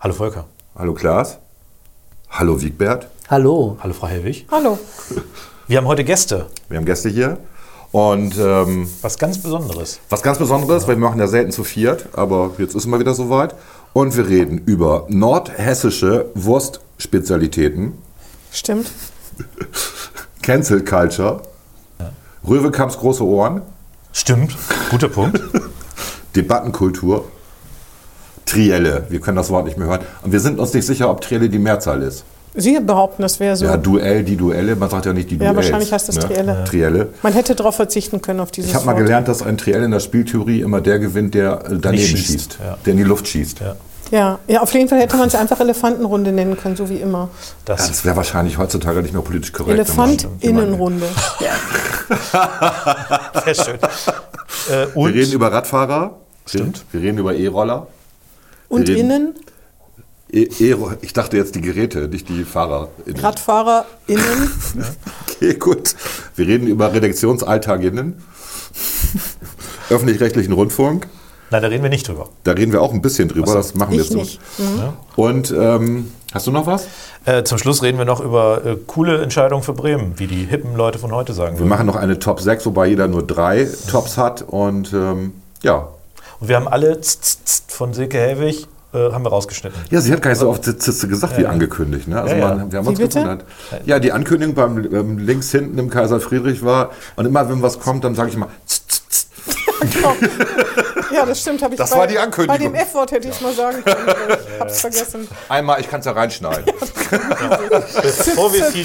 Hallo Volker. Hallo Klaas. Hallo Wiegbert. Hallo. Hallo Frau Helwig. Hallo. Wir haben heute Gäste. Wir haben Gäste hier. Und ähm, Was ganz Besonderes. was ganz Besonderes, weil wir machen ja selten zu viert, aber jetzt ist mal wieder soweit. Und wir reden über nordhessische Wurstspezialitäten, Stimmt. Cancel Culture, Röwekamps große Ohren, Stimmt. Guter Punkt. Debattenkultur, Trielle. Wir können das Wort nicht mehr hören. Und wir sind uns nicht sicher, ob Trielle die Mehrzahl ist. Sie behaupten, das wäre so. Ja, Duell, die Duelle. Man sagt ja nicht die Ja, Duells. wahrscheinlich heißt das Trielle. Trielle. Man hätte darauf verzichten können, auf dieses Ich habe mal gelernt, dass ein Triell in der Spieltheorie immer der gewinnt, der daneben schießt, schießt, ja. der in die Luft schießt. Ja. Ja. ja, auf jeden Fall hätte man es einfach Elefantenrunde nennen können, so wie immer. Ja, Das, das wäre wahrscheinlich heutzutage nicht mehr politisch korrekt. Elefantinnenrunde. sehr schön. Äh, Wir reden über Radfahrer. Stimmt. Wir reden über E-Roller. Und reden- innen, E e ich dachte jetzt die Geräte, nicht die Fahrer. RadfahrerInnen. Okay, gut. Wir reden über Redaktionsalltaginnen. Öffentlich-rechtlichen Rundfunk. nein, da reden wir nicht drüber. Da reden wir auch ein bisschen drüber. Das machen wir Ich jetzt nicht. Und ähm, hast du noch was? Äh, zum Schluss reden wir noch über äh, coole Entscheidungen für Bremen, wie die hippen Leute von heute sagen Wir würden. machen noch eine Top 6, wobei jeder nur drei Tops hat. Und ähm, ja. Und wir haben alle z- z- z- von Silke Helwig äh, haben wir rausgeschnitten. Ja, sie hat gar nicht so oft Zitze gesagt wie angekündigt. Ne? Also Ja, ja. Man, wir haben Wie uns gewundert. Ja, die Ankündigung beim ähm, links hinten im Kaiser Friedrich war, und immer wenn was kommt, dann sage ich immer, tz. Ja, das stimmt. Hab ich Das bei, war die Ankündigung. Bei dem F-Wort hätte ich es mal sagen können. aber Ich hab's vergessen. einmal, ich kann es ja reinschneiden. Bevor wir viel,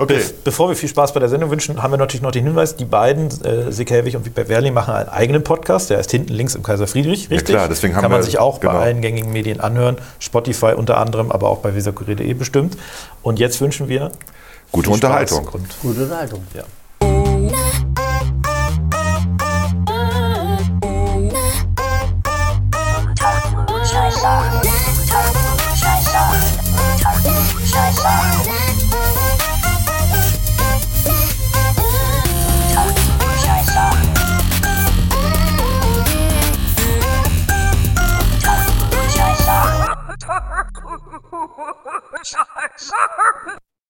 Okay. Bevor wir viel Spaß bei der Sendung wünschen, haben wir natürlich noch den Hinweis, die beiden, äh, Silke Helwig und Wiebert Werling, machen einen eigenen Podcast, der ist hinten links im Kaiser Friedrich, richtig? klar, deswegen haben Kann man wir- sich auch genau. bei allen gängigen Medien anhören, Spotify unter anderem, aber auch bei weserkurier.de bestimmt. Und jetzt wünschen wir Gute viel Spaß Unterhaltung. Und, Gute Leitung. ja.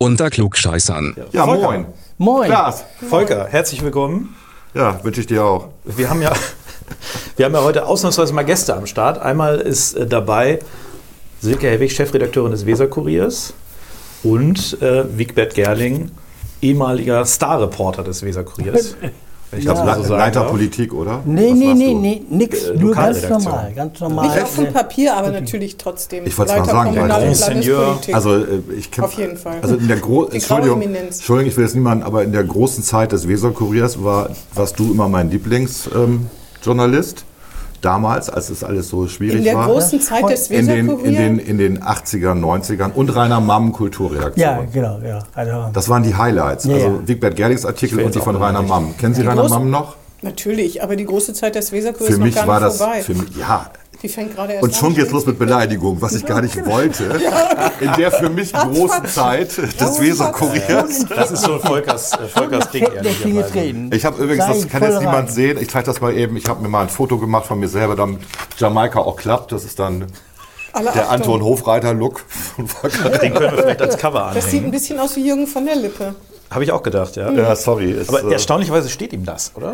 Unter Klugscheißern. Ja, Volker. moin. Moin. Klaas. Volker, herzlich willkommen. Ja, wünsche ich dir auch. Wir haben ja, wir haben ja heute ausnahmsweise mal Gäste am Start. Einmal ist äh, dabei Silke Helwig, Chefredakteurin des Weser-Kuriers und äh, Wigbert Gerling, ehemaliger Starreporter des Weser-Kuriers. Ich das glaube, so sagen Leiter darf. Politik, oder? Nee, Was nee, nee, nee, nix. Äh, Nur ganz normal, ganz normal. Nicht auf dem Papier, aber natürlich trotzdem. Ich wollte es mal sagen, Kommunal- weil- Senior. Also äh, ich kenn, Auf jeden Fall. Also in der Gro Die Entschuldigung. Entschuldigung, ich will jetzt niemanden, aber in der großen Zeit des Weser-Kuriers war, warst du immer mein Lieblingsjournalist. Ähm. Damals, als es alles so schwierig in der war. großen Zeit des in den, in, den, in den 80ern, 90ern und Rainer Mamm Kulturredaktion. Ja, genau, ja. Also, Das waren die Highlights. Ja, also. Wigbert Gerlings Artikel und die von Rainer. Mamm. Kennen Sie Rainer Mamm noch? Natürlich, aber die große Zeit des Weserkurses Für ist noch mich gar war nicht das, vorbei. für mich, ja. Die fängt gerade erst Und schon geht's los mit Beleidigung, was ich gar nicht wollte. In der für mich großen Zeit des Weser-Kuriers. Das ist schon Volkers, äh, Volkers Ding, ehrlicherweise. Ich habe übrigens, das kann jetzt niemand sehen, ich zeige das mal eben, ich habe mir mal ein Foto gemacht von mir selber, damit Jamaika auch klappt. Das ist dann Alle der Achtung. Anton Hofreiter-Look von Volker. Den können wir vielleicht als Cover Das sieht ein anhängen. bisschen aus wie Jürgen von der Lippe. Habe ich auch gedacht, ja. Ja, sorry. Ist, Aber äh, erstaunlicherweise steht ihm das, oder?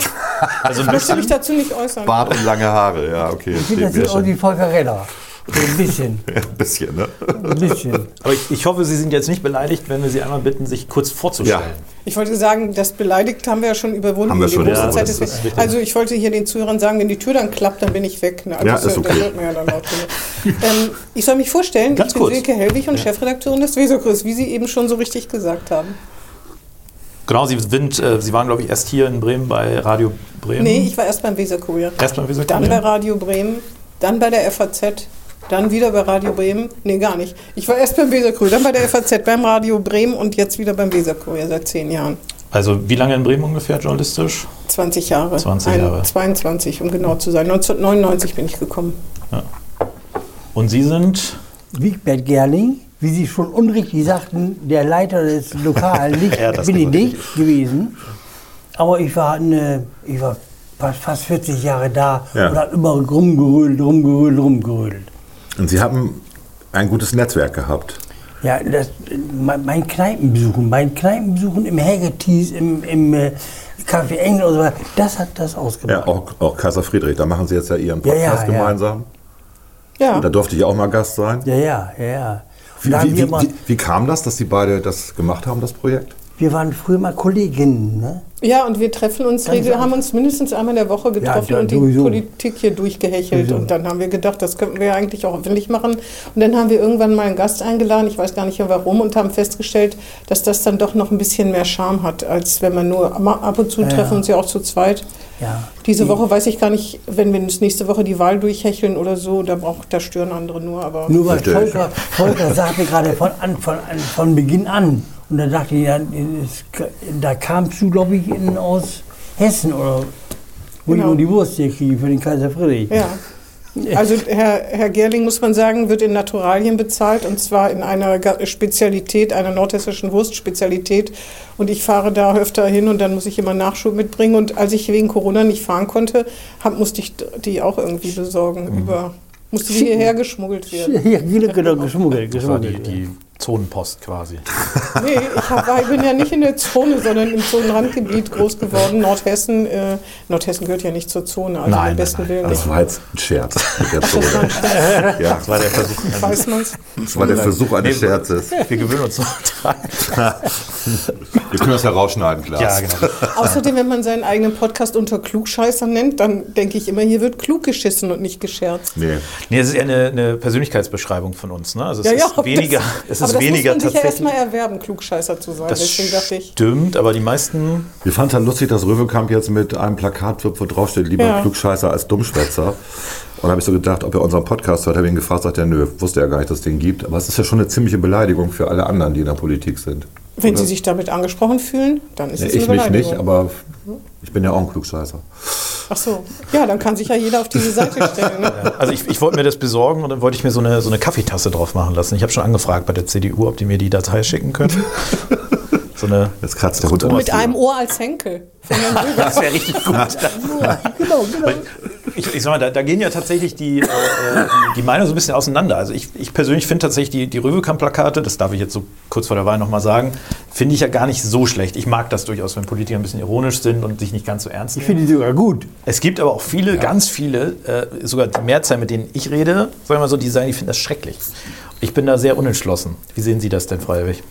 Also Ich möchte mich dazu nicht äußern. Bart und lange Haare, ja, okay. Ich finde, das ist mir auch die Volker Renner. So ein bisschen. Ein bisschen, ne? ein bisschen. Aber ich, ich hoffe, Sie sind jetzt nicht beleidigt, wenn wir Sie einmal bitten, sich kurz vorzustellen. Ich wollte sagen, das beleidigt haben wir ja schon überwunden. Haben wir schon, ja, Zeit das des ist wichtig. also ich wollte hier den Zuhörern sagen, wenn die Tür dann klappt, dann bin ich weg. Ne? Also Ja, das, ist das okay. hört man ja dann auch. ähm, ich soll mich vorstellen, Ganz ich bin kurz. Silke Hellwig und Chefredakteurin des Weserkurs, wie Sie eben schon so richtig gesagt haben. Genau, Sie, sind, äh, Sie waren, glaube ich, erst hier in Bremen bei Radio Bremen. Nee, ich war erst beim Weserkurier. erst beim Weser Dann bei Radio Bremen, dann bei der FAZ, dann wieder bei Radio Bremen. Nee, gar nicht. Ich war erst beim Weserkurier, dann bei der FAZ, beim Radio Bremen und jetzt wieder beim Weserkurier seit zehn Jahren. Also wie lange in Bremen ungefähr journalistisch? 20 Jahre. 20 Jahre. 22, um genau zu sein. 1999 bin ich gekommen. Und Sie sind Wigbert Gerling, wie Sie schon unrichtig sagten, der Leiter des lokalen Licht Ja, das bin ich nicht gewesen. Aber ich war, eine, ich war fast, fast 40 Jahre da Ja. und hat immer rumgerödelt, rumgerödelt, rumgerödelt. Und Sie haben ein gutes Netzwerk gehabt. Ja, das, mein, Kneipenbesuchen, mein Kneipenbesuchen im Haggerty's, im, im äh, Café Engel und so weiter, das hat das ausgemacht. Ja, auch, auch Kaiser Friedrich. Da machen Sie jetzt ja Ihren Ja, ja, Podcast ja. gemeinsam. Ja. Da durfte ich auch mal Gast sein. Ja, ja, ja, ja. Wie, wie, wie, wie, wie kam das, dass Sie beide das gemacht haben, das Projekt? Wir waren früher mal Kolleginnen. Ne? Ja, und wir treffen uns, Ganz regel, einfach. haben uns mindestens einmal in der Woche getroffen Ja, und die sowieso. Politik hier durchgehechelt. Sowieso. Und dann haben wir gedacht, das könnten wir ja eigentlich auch öffentlich machen. Und dann haben wir irgendwann mal einen Gast eingeladen, ich weiß gar nicht mehr warum, und haben festgestellt, dass das dann doch noch ein bisschen mehr Charme hat, als wenn man nur ab und zu Ja, treffen ja. uns ja auch zu zweit. Ja. Diese Woche weiß ich gar nicht, wenn wir uns nächste Woche die Wahl durchhecheln oder so, da, braucht, da stören andere nur. Aber Nur weil. Volker, Volker sagte gerade von, an, von, an, von Beginn an. Und da dachte ich, ja, da kamst du, glaube ich, in, aus Hessen oder wo Genau. ich nur die Wurst hier kriege für den Kaiser Friedrich. Ja. Also Herr, Herr Gerling, muss man sagen, wird in Naturalien bezahlt und zwar in einer Spezialität, einer nordhessischen Wurstspezialität. Und ich fahre da öfter hin und dann muss ich immer Nachschub mitbringen. Und als ich wegen Corona nicht fahren konnte, hab, musste ich die auch irgendwie besorgen. Mhm. Über, musste die hierher geschmuggelt werden. Ja, genau, geschmuggelt. Das war die, geschmuggelt. die Zonenpost quasi. Nee, ich, hab, ich bin ja nicht in der Zone, sondern im Zonenrandgebiet groß geworden. Nordhessen, äh, Nordhessen gehört ja nicht zur Zone, also Nein, besten nein, Willen Das nicht. war jetzt ein Scherz mit der Das war Zone. ein Scherz. Ja, Das war der Versuch. Weiß man's? das war der Versuch eines Scherzes. Wir gewöhnen uns noch dran. Wir können das ja rausschneiden, klar. Ja, genau. Außerdem, wenn man seinen eigenen Podcast unter Klugscheißer nennt, dann denke ich immer, hier wird klug geschissen und nicht gescherzt. Nee. Nee, es ist eher eine, eine Persönlichkeitsbeschreibung von uns. Ne? Also es ist ob weniger, das, es aber ist das weniger muss man sich ja tatsächlich. erstmal erwerben, Klugscheißer zu sein. das Deswegen dachte ich, stimmt, aber die meisten Wir fanden es halt lustig, dass Röwekamp jetzt mit einem Plakat wird, wo draufsteht, lieber Ja. Klugscheißer als Dummschwätzer. Und da habe ich so gedacht, ob er unseren Podcast hört, habe ich ihn gefragt, sagt er, nö, wusste er gar nicht, dass es den gibt. Aber es ist ja schon eine ziemliche Beleidigung für alle anderen, die in der Politik sind. wenn Oder? Sie sich damit angesprochen fühlen, dann ist Nee, es ich eine mich Beleidigung. nicht, aber ich bin ja auch ein Klugscheißer. Ach so, ja, dann kann sich ja jeder auf diese Seite stellen. Ne? Also ich, ich wollte mir das besorgen und dann wollte ich mir so eine, so eine Kaffeetasse drauf machen lassen. Ich habe schon angefragt bei der CDU, ob die mir die Datei schicken können. So eine, Jetzt kratzt der Hund Mit einem Ohr als Henkel. Das wäre richtig gut. Genau, genau. Ich, ich sag mal, da, da gehen ja tatsächlich die, äh, äh, die Meinungen so ein bisschen auseinander. Also ich, ich persönlich finde tatsächlich die, die Röwekamp-Plakate, das darf ich jetzt so kurz vor der Wahl nochmal sagen, finde ich ja gar nicht so schlecht. Ich mag das durchaus, wenn Politiker ein bisschen ironisch sind und sich nicht ganz so ernst Ich nehmen. finde die sogar gut. Es gibt aber auch viele, ganz viele, äh, sogar die Mehrzahl, mit denen ich rede, sagen wir mal so, die sagen, die finden das schrecklich. Ich bin da sehr unentschlossen. Wie sehen Sie das denn, Freiwillig?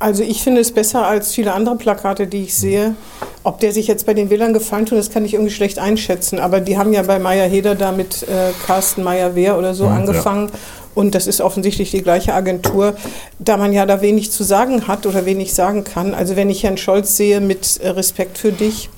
Also ich finde es besser als viele andere Plakate, die ich sehe. Ob der sich jetzt bei den Wählern gefallen tut, das kann ich irgendwie schlecht einschätzen. Aber die haben ja bei Meier Heder da mit äh, Carsten Meyer-Wehr oder so angefangen. Und das ist offensichtlich die gleiche Agentur, da man ja da wenig zu sagen hat oder wenig sagen kann. Also wenn ich Herrn Scholz sehe mit äh, Respekt für dich,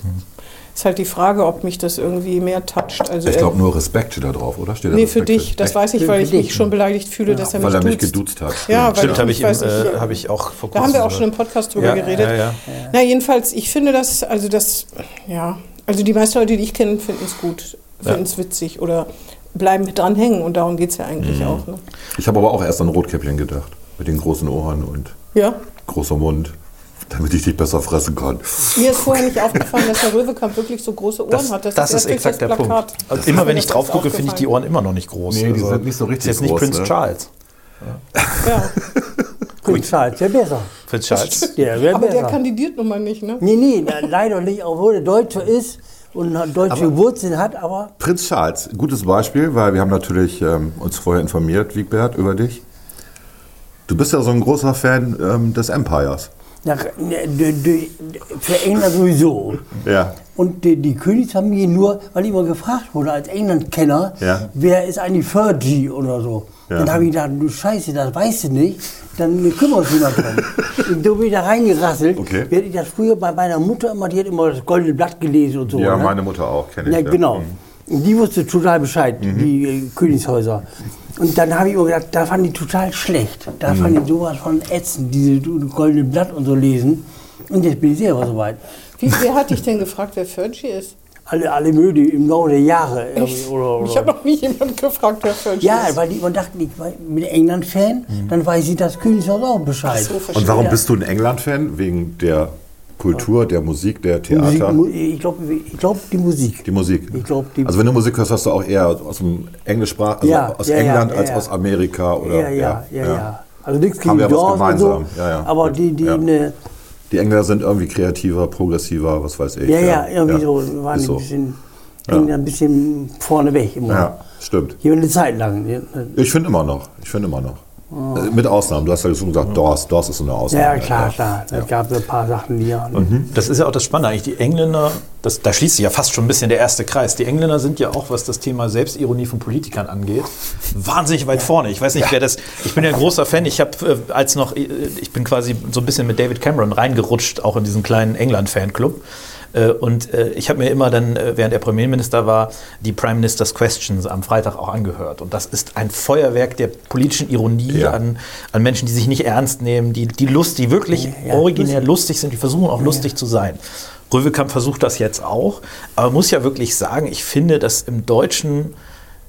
ist halt die Frage, ob mich das irgendwie mehr toucht. Also Ich glaube nur Respekt steht da drauf, oder? Steht da nee, für Respekt dich. Das Echt? weiß ich, Für- weil für ich mich schon beleidigt fühle, dass er Weil mich er mich duzt. geduzt hat. Ja, weil Stimmt, habe ich, äh, ja. hab ich auch vor Da kurzem. haben wir auch schon im Podcast drüber Ja, geredet. ja, ja. Na, jedenfalls, ich finde das, also das, ja, also die meisten Leute, die ich kenne, finden es gut, finden es witzig oder bleiben mit dran hängen und darum geht es ja eigentlich Mhm. auch. Ne? Ich habe aber auch erst an Rotkäppchen gedacht. Mit den großen Ohren und Ja, großer Mund. Damit ich dich besser fressen kann. mir ist vorher nicht aufgefallen, dass Herr Röwekamp wirklich so große Ohren Das, hat. das, erst ist durch exakt der das Punkt. Plakat. Also Das immer ist wenn ich das drauf gucke, finde ich die. Ohren immer noch nicht groß. Nee, die Also, sind nicht so richtig Ist jetzt nicht groß, Prince ne? Charles. Ja. Prinz Charles, wäre besser. Prince Charles. Der Aber der besser. kandidiert nun mal nicht, ne? Nee, nee, leider nicht, obwohl er Deutscher ist und deutsche Wurzeln hat, aber Prinz Charles, gutes Beispiel, weil wir haben natürlich ähm, uns vorher informiert, Wiegbert, über dich. Du bist ja so ein großer Fan ähm, des Empires. Nach, ne, d- d- für England sowieso. Ja. Und die, die Königsfamilie nur, weil immer gefragt wurde als England-Kenner, Ja. wer ist eigentlich Fergie oder so. Ja. Dann habe ich gedacht, du Scheiße, das weißt du nicht, dann kümmere dich mal drum. und so bin ich da reingerasselt. Okay. Während ich das früher bei meiner Mutter immer, die hat immer das Goldene Blatt gelesen und so. Ja, ne? meine Mutter auch, kenne ich. Ja, genau. Mhm. Die wusste total Bescheid, die äh, Königshäuser. Und dann habe ich immer gedacht, da fand ich total schlecht. Da Mhm. fand ich sowas von ätzend, diese goldene Blatt und so lesen. Und jetzt bin ich selber soweit. Wie, wer hat dich denn gefragt, wer Fergie ist? Alle, alle Möde im Laufe der Jahre. Oder, oder. Ich habe noch nie jemand gefragt, wer Fergie ja, ist. weil die immer dachten, ich war mit England-Fan, dann weiß ich das Königshaus auch Bescheid. So, Und warum Ja. bist du ein England-Fan? Wegen der Kultur, der Musik, der Musik, Theater? Mu- ich glaube, ich glaub, die Musik. Die Musik. Ich glaub, die- also wenn du Musik hörst, hast du auch eher aus dem Englischsprach, also Ja, aus ja, England ja, als aus Amerika oder ja, ja, ja, ja, Also nichts Haben gegen wir was gemeinsam. so, aber die, die ne, Die Engländer sind irgendwie kreativer, progressiver, was weiß ich. ja, ja, irgendwie so, waren so. ein bisschen, ein bisschen vorne weg immer. Ja, stimmt. Hier eine Zeit lang. ne. Ich finde immer noch. Ich finde immer noch. Äh, Mit Ausnahmen. Du hast ja schon gesagt, Doors. Doors ist so eine Ausnahme. Ja, klar, klar. Es gab so ein paar Sachen, die ja. Das ist ja auch das Spannende eigentlich. Die Engländer, das, da schließt sich ja fast schon ein bisschen der erste Kreis. Die Engländer sind ja auch, was das Thema Selbstironie von Politikern angeht, wahnsinnig weit vorne. Ich weiß nicht, wer das. Ich bin ja ein großer Fan. Ich habe äh, als noch, äh, ich bin quasi so ein bisschen mit David Cameron reingerutscht, auch in diesen kleinen England-Fanclub. Äh, Und äh, ich habe mir immer dann, äh, während er Premierminister war, die Prime Minister's Questions am Freitag auch angehört. Und das ist ein Feuerwerk der politischen Ironie Ja. an, an Menschen, die sich nicht ernst nehmen, die, die Lust, die wirklich Ja, originär lustig sind, die versuchen auch lustig zu sein. Röwekamp versucht das jetzt auch, aber muss ja wirklich sagen, ich finde, dass im Deutschen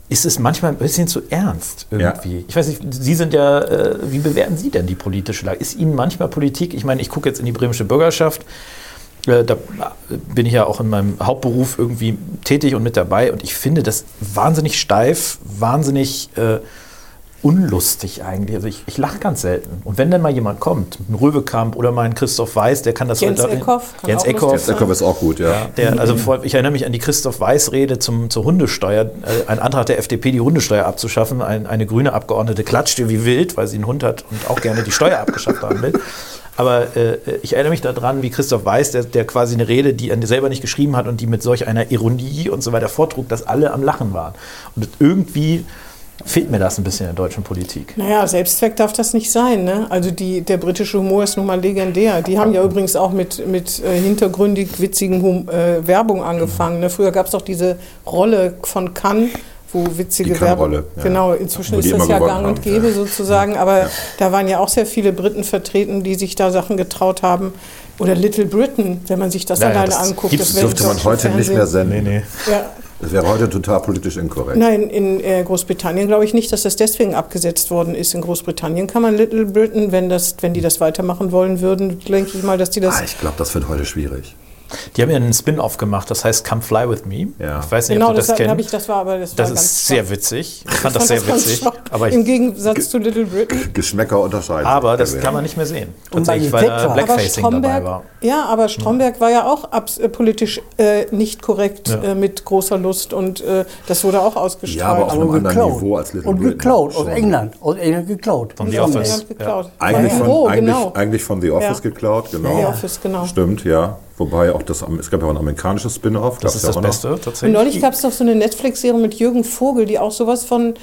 ist es manchmal ein bisschen zu ernst irgendwie. Ich weiß nicht, Sie sind ja, äh, wie bewerten Sie denn die politische Lage? Ist Ihnen manchmal Politik, ich meine, ich gucke jetzt in die bremische Bürgerschaft, äh, da bin ich ja auch in meinem Hauptberuf irgendwie tätig und mit dabei und ich finde das wahnsinnig steif, wahnsinnig äh, unlustig eigentlich. Also ich, ich lache ganz selten. Und wenn dann mal jemand kommt, ein Röwekamp oder mal ein Christoph Weiß, der kann das Jens heute- Eckhoff kann Jens Eckhoff, Jetzt Eckhoff ist auch gut, ja. der, also vor, ich erinnere mich an die Christoph Weiß-Rede zum, zur Hundesteuer. Äh, Ein Antrag der FDP, die Hundesteuer abzuschaffen. Ein, eine grüne Abgeordnete klatschte wie wild, weil sie einen Hund hat und auch gerne die Steuer abgeschafft haben will. Aber äh, ich erinnere mich daran, wie Christoph Weiß, der, der quasi eine Rede, die er selber nicht geschrieben hat und die mit solch einer Ironie und so weiter vortrug, dass alle am Lachen waren. Und irgendwie fehlt mir das ein bisschen in der deutschen Politik. Naja, Selbstzweck darf das nicht sein. Ne? Also die, der britische Humor ist nun mal legendär. Die haben ja übrigens auch mit, mit äh, hintergründig witzigen hum äh, Werbung angefangen. Ne? Früher gab es doch diese Rolle von Cannes, wo witzige Die Werbung. Ja. Genau, inzwischen ist das ja gang und gäbe ja. sozusagen. Aber da waren ja auch sehr viele Briten vertreten, die sich da Sachen getraut haben. Oder Little Britain, wenn man sich das Ja, ja, alleine das anguckt. gibt's- wäre Dürfte im man heute nicht mehr Fernsehen- senden. Ja, Das wäre heute total politisch inkorrekt. Nein, in äh, Großbritannien glaube ich nicht, dass das deswegen abgesetzt worden ist. In Großbritannien kann man Little Britain, wenn, das, wenn die das weitermachen wollen würden, denke ich mal, dass die das. Ah, ich glaube, das wird heute schwierig. Die haben ja einen Spin-off gemacht, das heißt Come Fly With Me. Ja. Ich weiß nicht, genau, ob du das, das, kennst. ich, das war aber das, Das war ganz ist sehr witzig. Ich fand das sehr witzig. Aber, Im ich, Gegensatz zu Little Britain. Geschmäcker unterscheiden. aber das kann man nicht mehr sehen. Und bei Tatsächlich, weil da Blackfacing dabei war. ja, aber Stromberg war ja auch abs äh, politisch äh, nicht korrekt Ja. äh, mit großer Lust und äh, das wurde auch ausgestrahlt. Ja, aber auf einem anderen Niveau als Little und Britain. geklaut, aus. England. Aus England geklaut. Von The Aus Office. Geklaut. Eigentlich von, genau. eigentlich von The Office Ja. geklaut, genau. The Office, genau. Stimmt, ja. Wobei auch das, es gab ja auch ein amerikanisches Spin-off. Das ist ja das noch. Beste, Und tatsächlich. neulich gab es doch so eine Netflix-Serie mit Jürgen Vogel, die auch sowas von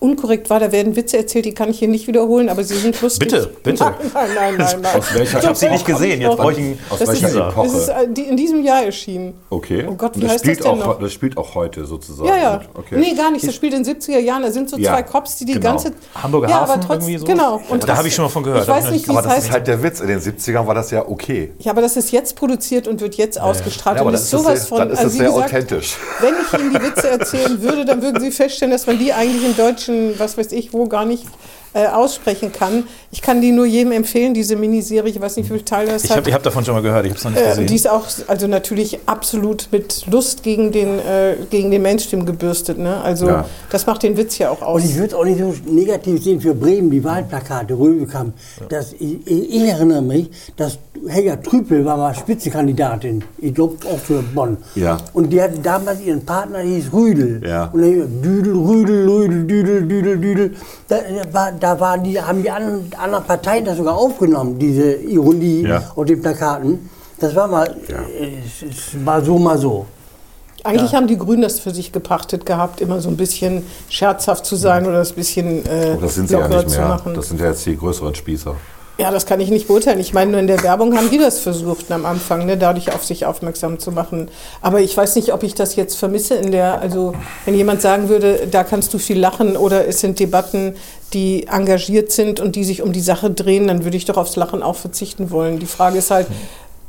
unkorrekt war. Da werden Witze erzählt, die kann ich hier nicht wiederholen, aber sie sind lustig. Bitte, bitte. Nein, nein, nein, nein. nein. Aus welcher Ich habe sie nicht gesehen, jetzt brauche ich einen Aus Das welcher ist, Epoche? das ist äh, in diesem Jahr erschienen. okay. Oh Gott, wie Und das heißt das spielt denn auch, noch? Das spielt auch heute sozusagen. Ja, ja. Okay. Nee, gar nicht. Das spielt in den 70er Jahren. Da sind so Ja, zwei Cops, die die genau. ganze Hamburger ja, Hafen aber trotzdem, irgendwie so? Genau. Da habe ich schon mal von gehört. Ich weiß nicht, wie aber das heißt. ist halt der Witz. In den 70ern war das ja okay. ja, aber das ist jetzt produziert und wird jetzt ausgestrahlt. Ja, aber und ist sowas von. dann ist also das sehr authentisch. Wenn ich Ihnen die Witze erzählen würde, dann würden Sie feststellen, dass man die eigentlich im Deutschen, was weiß ich, wo gar nicht äh, aussprechen kann. Ich kann die nur jedem empfehlen, diese Miniserie. Ich weiß nicht, wie viele Teile das Ich hat. habe hab davon schon mal gehört, ich habe es noch nicht Äh, gesehen. die ist auch also natürlich absolut mit Lust gegen den, äh, gegen den Mainstream gebürstet. Ne? Also Ja. das macht den Witz ja auch aus. Und ich würde es auch nicht so negativ sehen für Bremen, die Wahlplakate, Röbekamp. Das, ich, ich erinnere mich, dass Helga Trüpel war mal Spitzenkandidatin. Ich glaube auch für Bonn. Ja. Und die hatte damals ihren Partner, der hieß Rüdel. Ja. Und dann hieß Düdel, Rüdel, Rüdel, Düdel, Düdel, Düdel. Da, da, war, da waren die, haben die anderen, anderen Parteien das sogar aufgenommen, diese Ironie Ja. auf den Plakaten. Das war mal, Ja. es, es war so, mal so. Eigentlich haben die Grünen das für sich gepachtet gehabt, immer so ein bisschen scherzhaft zu sein oder das bisschen äh, Aber das sind sie ja locker nicht zu mehr. machen. Das sind ja jetzt die größeren Spießer. Ja, das kann ich nicht beurteilen. Ich meine, nur in der Werbung haben die das versucht am Anfang, ne, dadurch auf sich aufmerksam zu machen. Aber ich weiß nicht, ob ich das jetzt vermisse in der, also wenn jemand sagen würde, da kannst du viel lachen oder es sind Debatten, die engagiert sind und die sich um die Sache drehen, dann würde ich doch aufs Lachen auch verzichten wollen. Die Frage ist halt,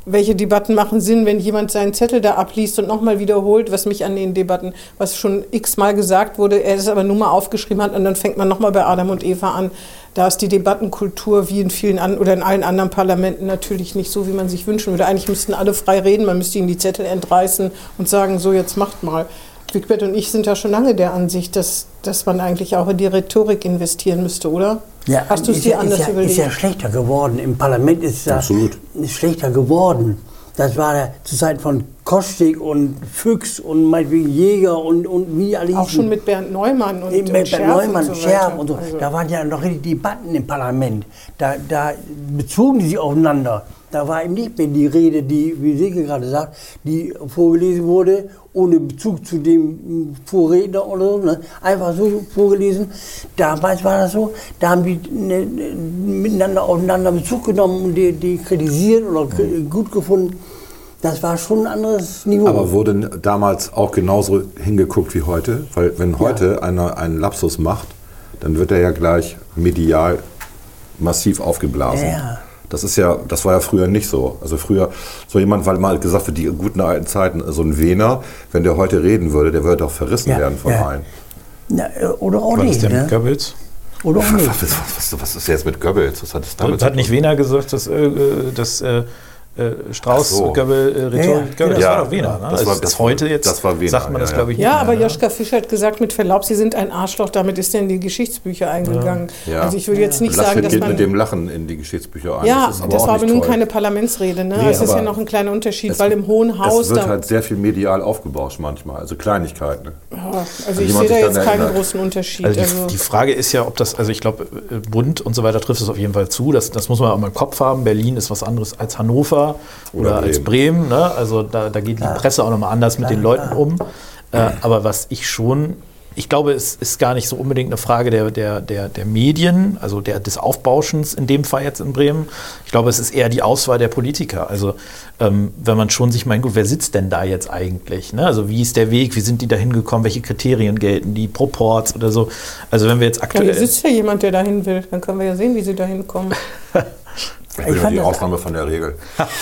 welche Debatten machen Sinn, wenn jemand seinen Zettel da abliest und nochmal wiederholt, was mich an den Debatten, was schon x-mal gesagt wurde, er es aber nur mal aufgeschrieben hat und dann fängt man nochmal bei Adam und Eva an. Da ist die Debattenkultur wie in vielen an, oder in allen anderen Parlamenten natürlich nicht so, wie man sich wünschen würde. Eigentlich müssten alle frei reden, man müsste ihnen die Zettel entreißen und sagen, so jetzt macht mal. Wigbert und ich sind ja schon lange der Ansicht, dass, dass man eigentlich auch in die Rhetorik investieren müsste, oder? Ja, Hast du es ist dir ja, anders ist ja, überlegt? Ist ja schlechter geworden. Im Parlament ist es ja Absolut. ist schlechter geworden. Das war ja zu Zeiten von Kostig und Füchs und meinetwegen Jäger und, und wie alle auch schon mit Bernd Neumann und, Eben und bei Scherf Neumann, und so Scherf und so. Also- Da waren ja noch richtig Debatten im Parlament. Da, da bezogen die sich aufeinander. Da war eben nicht mehr die Rede, die, wie Silke gerade sagt, die vorgelesen wurde, ohne Bezug zu dem Vorredner oder so. Ne? Einfach so vorgelesen. Damals war das so, da haben die ne, ne, miteinander aufeinander Bezug genommen und die, die kritisiert oder kri- gut gefunden. Das war schon ein anderes Niveau. Aber wurde damals auch genauso hingeguckt wie heute? Weil wenn heute einer einen Lapsus macht, dann wird er ja gleich medial massiv aufgeblasen. Ja. Das ist ja, das war ja früher nicht so. Also früher, so jemand, weil mal gesagt wird, die guten alten Zeiten, so ein Wiener, wenn der heute reden würde, der würde doch verrissen Ja, werden von ja. allen. Na, äh, oder auch Was ist nicht. denn mit Ne? Goebbels? Oder auch nicht. Was, was, was ist jetzt mit Goebbels? Was hat das damit Hat nicht tun? Wiener gesagt, dass, äh, äh, dass äh, äh, Strauß so. Goebbels, äh, Rhetorik, Ja, ja, genau. das Ja, war doch Wiener. Ne? das also war- das das ist heute war- jetzt, das war Wiener, sagt man das, ja, glaube ich, Ja, nicht aber mehr? Joschka Fischer hat gesagt, mit Verlaub, Sie sind ein Arschloch, damit ist er in die Geschichtsbücher eingegangen. Ja. Also ich würde jetzt nicht sagen, Laschet dass geht man... mit dem Lachen in die Geschichtsbücher ein. ja, ist das, auch war nicht aber nun toll. keine Parlamentsrede. Ne? Nee, das ist ja aber noch ein kleiner Unterschied, es- weil im Hohen Haus... Es wird da, halt sehr viel medial aufgebauscht manchmal, also Kleinigkeiten. Ne? ja, also ich sehe da jetzt keinen großen Unterschied. Also die, Also, Frage ist ja, ob das, also ich glaube, äh, Bund und so weiter trifft es auf jeden Fall zu. Das, das muss man auch mal im Kopf haben. Berlin ist was anderes als Hannover oder, Oder als Bremen. Ne? Also da, da geht die Presse auch nochmal anders mit den Leuten um. Äh, aber was ich schon, ich glaube, es ist gar nicht so unbedingt eine Frage der, der, der, der Medien, also der, des Aufbauschens in dem Fall jetzt in Bremen. Ich glaube, es ist eher die Auswahl der Politiker. Also ähm, wenn man schon sich meint, gut, wer sitzt denn da jetzt eigentlich? Ne? Also wie ist der Weg? Wie sind die da hingekommen? Welche Kriterien gelten? Die Proports oder so? Also wenn wir jetzt ja, aktuell... hier sitzt ja jemand, der dahin will. Dann können wir ja sehen, wie sie dahin kommen. Ich bin ja fand die das- Ausnahme von der Regel.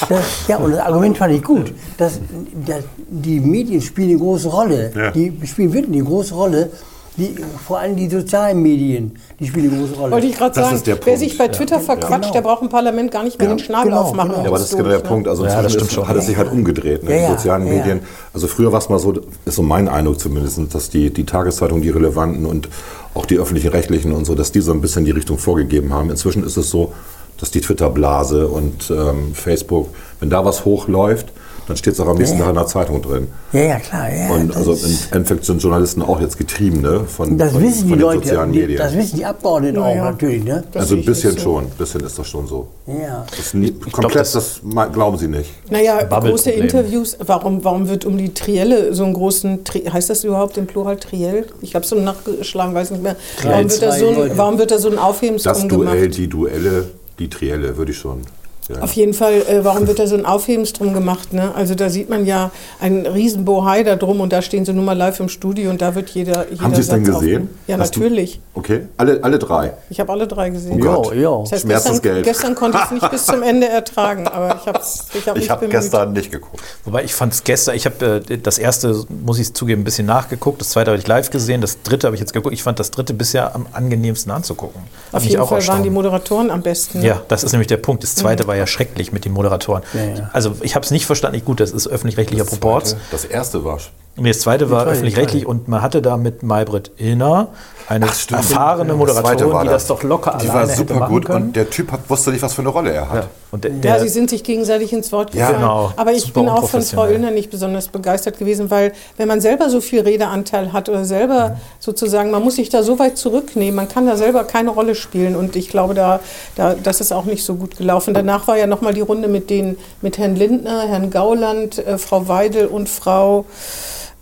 Das, ja, und das Argument fand ich gut. Dass, dass die Medien spielen eine große Rolle. Ja. Die spielen wirklich eine große Rolle. Die, vor allem die sozialen Medien, die spielen eine große Rolle. Wollte ich gerade Das sagen, ist der wer Punkt. sich bei Twitter verquatscht, Genau. der braucht im Parlament gar nicht mehr den Schnabel genau, aufmachen. genau. und Ja, aber das ist genau der ne? Punkt. Also Ja, das inzwischen stimmt schon. hat es sich halt umgedreht, ne? Ja, die ja, sozialen ja, ja. Medien. Also früher war es mal so, ist so mein Eindruck zumindest, dass die, die Tageszeitungen, die relevanten und auch die öffentlichen Rechtlichen und so, dass die so ein bisschen die Richtung vorgegeben haben. Inzwischen ist es so, dass die Twitter-Blase und ähm, Facebook, wenn da was hochläuft, dann steht es auch am nächsten Ja, Tag in der Zeitung drin. ja, ja, klar. Ja, Und das, also im Endeffekt sind Journalisten auch jetzt Getriebene von, das von, wissen die von den Leute, sozialen die, Medien. das wissen die Abgeordneten Ja, auch ja. natürlich. Ne? Das also ein bisschen so. schon, ein bisschen ist das schon so. Ja. Das ist nie, komplett, das- das, ma- glauben Sie nicht. Naja, große Interviews. Warum, warum wird um die Trielle so einen großen, Tri heißt das überhaupt im Plural Triell? Ich habe es so nachgeschlagen, weiß nicht mehr. Warum wird, so ein, warum wird da so ein Aufhebensdrum Das Duell, gemacht? die Duelle, die Trielle, würde ich schon. Ja. Auf jeden Fall, äh, warum wird da so ein Aufhebensdrum gemacht? Ne? Also da sieht man ja einen riesen Bohai da drum und da stehen sie nun mal live im Studio und da wird jeder, jeder Haben Sie es denn gesehen? aufgenommen. Ja, Hast du- natürlich. Okay, alle, alle drei. Ich habe alle drei gesehen. Oh Gott. Ja, ja. Das heißt, Schmerz gestern, gestern konnte ich es nicht bis zum Ende ertragen, aber ich habe ich hab Ich habe gestern nicht geguckt. Wobei ich fand es gestern, ich habe äh, das erste, muss ich zugeben, ein bisschen nachgeguckt, das zweite habe ich live gesehen, das dritte habe ich jetzt geguckt. Ich fand das dritte bisher am angenehmsten anzugucken. Auf jeden auch Fall waren die erstaunt. Moderatoren am besten. ne? Ja, das ist nämlich der Punkt. Das zweite war ja schrecklich mit den Moderatoren. Ja, ja. Also ich habe es nicht verstanden. Gut, das ist öffentlich-rechtlicher Proport. Das erste war. Nee, das zweite war öffentlich-rechtlich und man hatte da mit Maybrit Illner eine Ach, erfahrene zweite Moderatorin, war die das doch locker Die alleine war hätte super machen gut können. und der Typ hat, wusste nicht, was für eine Rolle er hat. ja. Und der, Ja, der, sie sind sich gegenseitig ins Wort Ja, gefallen. genau. Aber ich Super bin auch von Frau. Illner nicht besonders begeistert gewesen, weil wenn man selber so viel Redeanteil hat oder selber Mhm. sozusagen, man muss sich da so weit zurücknehmen, man kann da selber keine Rolle spielen und ich glaube, da, da das ist auch nicht so gut gelaufen. Danach war ja nochmal die Runde mit, den, mit Herrn Lindner, Herrn Gauland, äh, Frau Weidel und Frau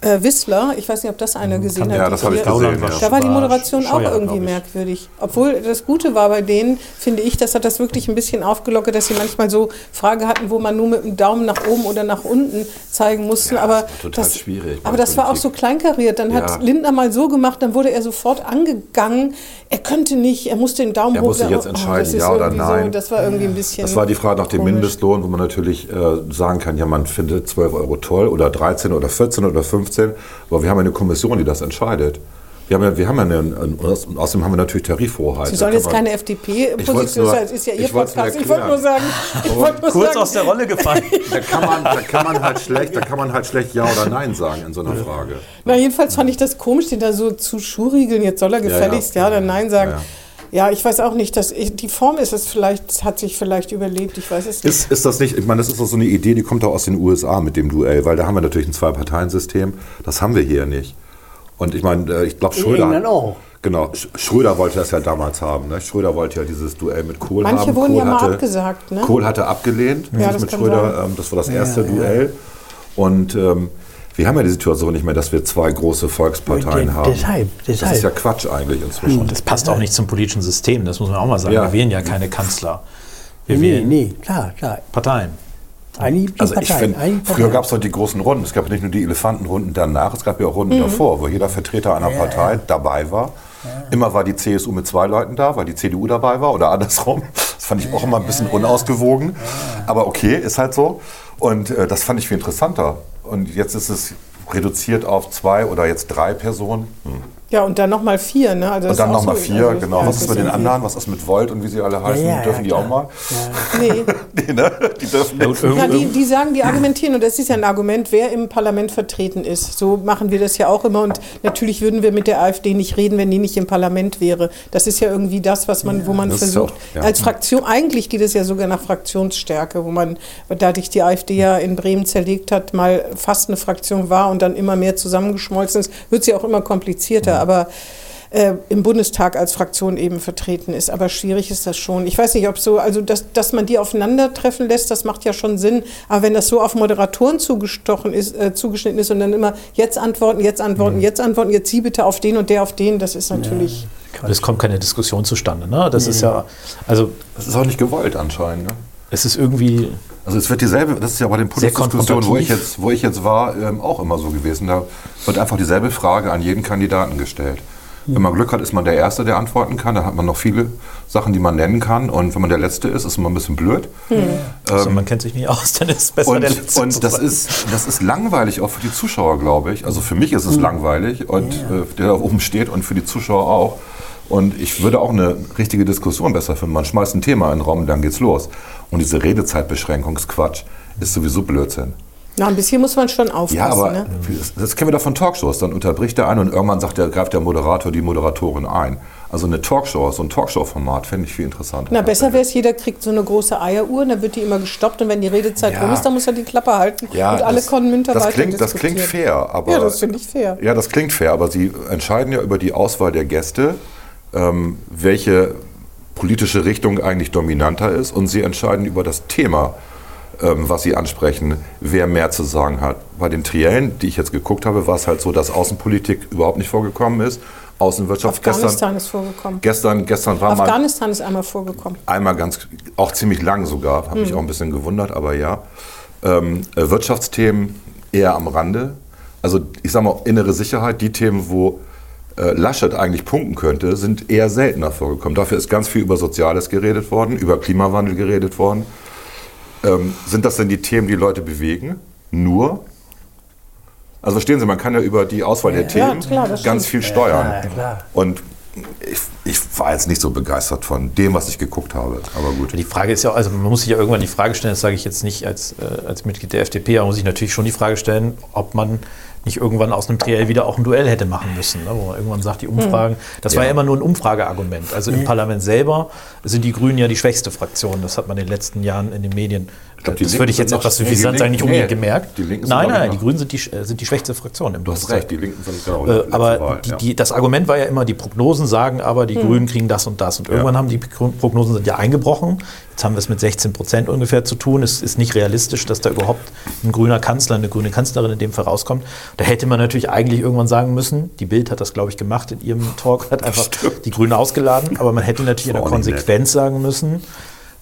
äh, Whistler, ich weiß nicht, ob das einer gesehen hat. Ja, die das habe ich gesehen. war Ja. Da war die war Moderation auch Scheuer, irgendwie merkwürdig. Obwohl das Gute war bei denen, finde ich, das hat das wirklich ein bisschen aufgelockert, dass sie manchmal so Frage hatten, wo man nur mit dem Daumen nach oben oder nach unten zeigen musste. Ja, aber total das, schwierig Aber das war auch so kleinkariert. Dann Ja. hat Lindner mal so gemacht, dann wurde er sofort angegangen. Er könnte nicht, er musste den Daumen Er hoch. musste jetzt Oh, entscheiden, das ist ja oder nein. So, das war irgendwie ein bisschen. Das war die Frage nach dem komisch. Mindestlohn, wo man natürlich äh, sagen kann, ja, man findet 12 Euro toll oder 13 oder 14 oder 15, aber wir haben eine Kommission, die das entscheidet. Wir haben ja, wir haben ja eine, eine, und außerdem haben wir natürlich Tarifhoheit. Sie sollen jetzt man- keine FDP-Position sein, das ist ja Ihr ich Podcast. Ich wollte nur erklären. sagen, ich wollte nur Kurz sagen, aus der Rolle gefallen. Da kann, man, da, kann man halt schlecht, da kann man halt schlecht Ja oder Nein sagen in so einer Frage. Na, jedenfalls fand ich das komisch, den da so zu schuriegeln. Jetzt soll er gefälligst ja, ja. oder nein sagen. Ja, Ja, ich weiß auch nicht, dass ich, die Form ist es vielleicht, hat sich vielleicht überlebt, ich weiß es nicht. Ist, ist das nicht, ich meine, das ist doch so eine Idee, die kommt auch aus den USA mit dem Duell, weil da haben wir natürlich ein Zwei-Parteien-System. Das haben wir hier nicht. Und ich meine, äh, ich glaube, In Schröder. England auch. Genau, Sch- Schröder wollte das ja damals haben. Ne? Schröder wollte ja dieses Duell mit Kohl Manche haben. wurden Kohl ja mal hatte, abgesagt, ne? Kohl hatte abgelehnt Ja, das mit kann Schröder. sein. Ähm, das war das erste Duell. Und ähm, wir haben ja die Situation nicht mehr, dass wir zwei große Volksparteien De- haben. deshalb, Das deshalb. ist ja Quatsch eigentlich inzwischen. Und das passt auch nicht zum politischen System, das muss man auch mal sagen. Ja. Wir wählen ja keine Kanzler. Wir nee, wählen nee, klar, klar. Parteien. Die Also ich eigentlich früher gab es doch die großen Runden. Es gab nicht nur die Elefantenrunden danach, es gab ja auch Runden davor, wo jeder Vertreter einer Partei dabei war. Immer war die CSU mit zwei Leuten da, weil die CDU dabei war oder andersrum. Das fand ich auch immer ein bisschen unausgewogen. Aber okay, ist halt so. Und äh, das fand ich viel interessanter. Und jetzt ist es reduziert auf zwei oder jetzt drei Personen. Hm. Ja, und dann nochmal vier, ne? Also Und dann nochmal so- vier, also, genau. ja, Was ist mit den anderen? Was ist mit Volt und wie sie alle heißen? Ja, ja, dürfen die auch mal? Nee. Nee, ne? Die dürfen nicht. Ja, die, die sagen, die argumentieren, und das ist ja ein Argument, wer im Parlament vertreten ist. So machen wir das ja auch immer. Und natürlich würden wir mit der AfD nicht reden, wenn die nicht im Parlament wäre. Das ist ja irgendwie das, was man, wo man versucht. auch- ja. Als Fraktion, eigentlich geht es ja sogar nach Fraktionsstärke, wo man, da sich die AfD ja in Bremen zerlegt hat, mal fast eine Fraktion war und dann immer mehr zusammengeschmolzen ist, wird sie auch immer komplizierter. Aber äh, im Bundestag als Fraktion eben vertreten ist. Aber schwierig ist das schon. Ich weiß nicht, ob so, also dass, dass man die aufeinandertreffen lässt, das macht ja schon Sinn. Aber wenn das so auf Moderatoren zugestochen ist, äh, zugeschnitten ist und dann immer jetzt antworten, jetzt antworten, jetzt antworten, jetzt Sie bitte auf den und der auf den, das ist natürlich. Es kommt keine Diskussion zustande. Ne? Das ist ja, also Das ist auch nicht gewollt anscheinend. Ne? es ist irgendwie, Also es wird dieselbe, das ist ja bei den Sehr Politikdiskussionen, wo ich konfrontativ. jetzt, wo ich jetzt war, ähm, auch immer so gewesen. Da wird einfach dieselbe Frage an jeden Kandidaten gestellt. Wenn man Glück hat, ist man der Erste, der antworten kann. Da hat man noch viele Sachen, die man nennen kann. Und wenn man der Letzte ist, ist man ein bisschen blöd. also man kennt sich nicht aus, dann ist es besser der Und, Letzte zu und das, ist, das ist langweilig auch für die Zuschauer, glaube ich. Also für mich ist es langweilig und äh, der da oben steht und für die Zuschauer auch. Und ich würde auch eine richtige Diskussion besser finden. Man schmeißt ein Thema in den Raum und dann geht's los. Und diese Redezeitbeschränkung ist Quatsch. Ist sowieso Blödsinn. Na, ein bisschen muss man schon aufpassen. Ja, aber ne? das, kennen wir doch von Talkshows. Dann unterbricht der eine und irgendwann sagt der, greift der Moderator die Moderatorin ein. Also eine Talkshow, so ein Talkshow-Format fände ich viel interessanter. Na, besser wäre es, jeder kriegt so eine große Eieruhr, dann wird die immer gestoppt und wenn die Redezeit Ja. rum ist, dann muss er die Klappe halten Ja, und alle können munter das klingt, das klingt fair, aber Ja, das finde ich fair. Ja, das klingt fair, aber Sie entscheiden ja über die Auswahl der Gäste, ähm, welche politische Richtung eigentlich dominanter ist, und Sie entscheiden über das Thema, ähm, was Sie ansprechen, wer mehr zu sagen hat. Bei den Triellen, die ich jetzt geguckt habe, war es halt so, dass Außenpolitik überhaupt nicht vorgekommen ist. Außenwirtschaft Afghanistan gestern, ist vorgekommen. gestern, gestern war mal Afghanistan ist einmal vorgekommen. einmal ganz, auch ziemlich lang sogar, habe mich auch ein bisschen gewundert, aber ja. Ähm, äh, Wirtschaftsthemen eher am Rande. Also ich sage mal, innere Sicherheit, die Themen, wo Laschet eigentlich punkten könnte, sind eher seltener vorgekommen. Dafür ist ganz viel über Soziales geredet worden, über Klimawandel geredet worden. Ähm, sind das denn die Themen, die Leute bewegen? Nur? Also verstehen Sie, man kann ja über die Auswahl der Ja, Themen klar, ganz stimmt. viel steuern. Ja, klar. Und ich, ich war jetzt nicht so begeistert von dem, was ich geguckt habe. Aber gut. Die Frage ist ja, also man muss sich ja irgendwann die Frage stellen, das sage ich jetzt nicht als, äh, als Mitglied der FDP, aber muss sich natürlich schon die Frage stellen, ob man nicht irgendwann aus einem Triell wieder auch ein Duell hätte machen müssen, ne? wo man irgendwann sagt, die Umfragen, das war ja immer nur ein Umfrageargument. Also im Parlament selber sind die Grünen ja die schwächste Fraktion. Das hat man in den letzten Jahren in den Medien. Glaub, das würde ich jetzt etwas suffisant sagen, nicht unbedingt nee, gemerkt. die Linken sind, nein, ich, nein, die Grünen sind die, sch- sind die schwächste Fraktion im Du hast recht, die Linken sind genau Äh, aber Wahl, die, ja. die, das Argument war ja immer, die Prognosen sagen aber, die die Grünen kriegen das und das. Und irgendwann haben die Prognosen sind ja eingebrochen. Jetzt haben wir es mit 16 Prozent ungefähr zu tun. Es ist nicht realistisch, dass da überhaupt ein grüner Kanzler, eine grüne Kanzlerin in dem Fall rauskommt. Da hätte man natürlich eigentlich irgendwann sagen müssen, die Bild hat das, glaube ich, gemacht in ihrem Talk, hat einfach die Grünen ausgeladen, aber man hätte natürlich in der. Konsequenz sagen müssen,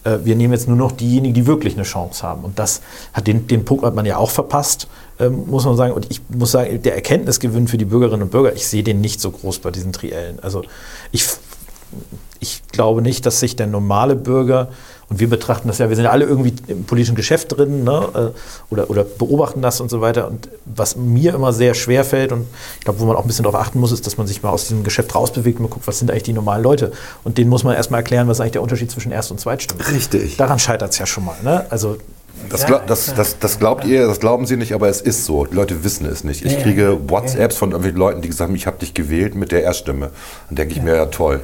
äh, wir nehmen jetzt nur noch diejenigen, die wirklich eine Chance haben. Und das hat den, den Punkt hat man ja auch verpasst, ähm, muss man sagen. Und ich muss sagen, der Erkenntnisgewinn für die Bürgerinnen und Bürger, ich sehe den nicht so groß bei diesen Triellen. Also ich, ich glaube nicht, dass sich der normale Bürger, und wir betrachten das ja, wir sind ja alle irgendwie im politischen Geschäft drin ne, äh, oder, oder beobachten das und so weiter. Und was mir immer sehr schwer fällt und ich glaube, wo man auch ein bisschen darauf achten muss, ist, dass man sich mal aus diesem Geschäft rausbewegt und mal guckt, was sind eigentlich die normalen Leute. Und denen muss man erstmal erklären, was ist eigentlich der Unterschied zwischen Erst- und Zweitstimme. Richtig. Daran scheitert es ja schon mal. Ne? Also Das, glaub, das, das, das glaubt ihr, das glauben sie nicht, aber es ist so. Die Leute wissen es nicht. Ich kriege WhatsApps von irgendwelchen Leuten, die gesagt haben, ich habe dich gewählt mit der Erststimme. Dann denke ich mir, ja toll.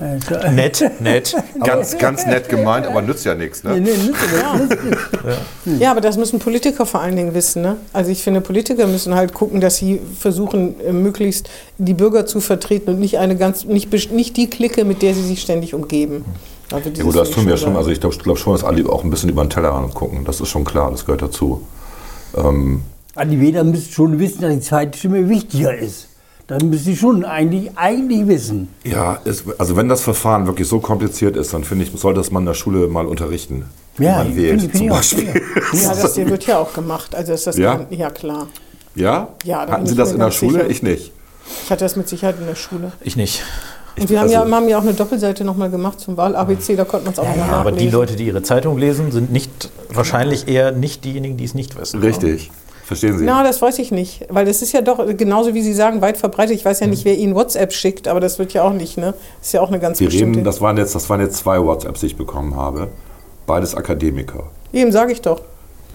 nett, nett. Ganz, ganz nett gemeint, aber nützt ja nichts. Nee, Ne? nee, nützt aber- nützt nichts. Ja, aber das müssen Politiker vor allen Dingen wissen. Ne? Also ich finde, Politiker müssen halt gucken, dass sie versuchen, äh, möglichst die Bürger zu vertreten und nicht eine ganz, nicht, nicht die Clique, mit der sie sich ständig umgeben. Also Ja, gut, das tun ich wir schon. Also ich glaube glaub schon, dass alle auch ein bisschen über den Tellerrand gucken. Das ist schon klar, das gehört dazu. Ähm, Also die Wähler müssen schon wissen, dass die zweite Stimme wichtiger ist. Das müssen sie schon eigentlich, eigentlich wissen. ja, es, also wenn das Verfahren wirklich so kompliziert ist, dann finde ich, sollte das man in der Schule mal unterrichten. Ja, man wählt, ich- finde zum Beispiel. Ja, das wird ja auch gemacht. Also ist das Ja? kein- ja klar. Ja? Ja, Hatten Sie das in der Schule? sicher. Ich nicht. Ich hatte das mit Sicherheit in der Schule. Ich nicht. Und wir haben, also- ja, haben ja auch eine Doppelseite nochmal gemacht zum Wahl-ABC, da konnte man es auch nochmal Aber die. Leute, die ihre Zeitung lesen, sind nicht wahrscheinlich eher nicht diejenigen, die es nicht wissen. Richtig. Verstehen Sie? Na, das weiß ich nicht, weil das ist ja doch genauso wie Sie sagen weit verbreitet. Ich weiß ja nicht, wer Ihnen WhatsApp schickt, aber das wird ja auch nicht, ne? Ist ja auch eine ganz Wir bestimmte. reden, das waren, jetzt, das waren jetzt zwei WhatsApps, die ich bekommen habe. Beides Akademiker. Eben sage ich doch.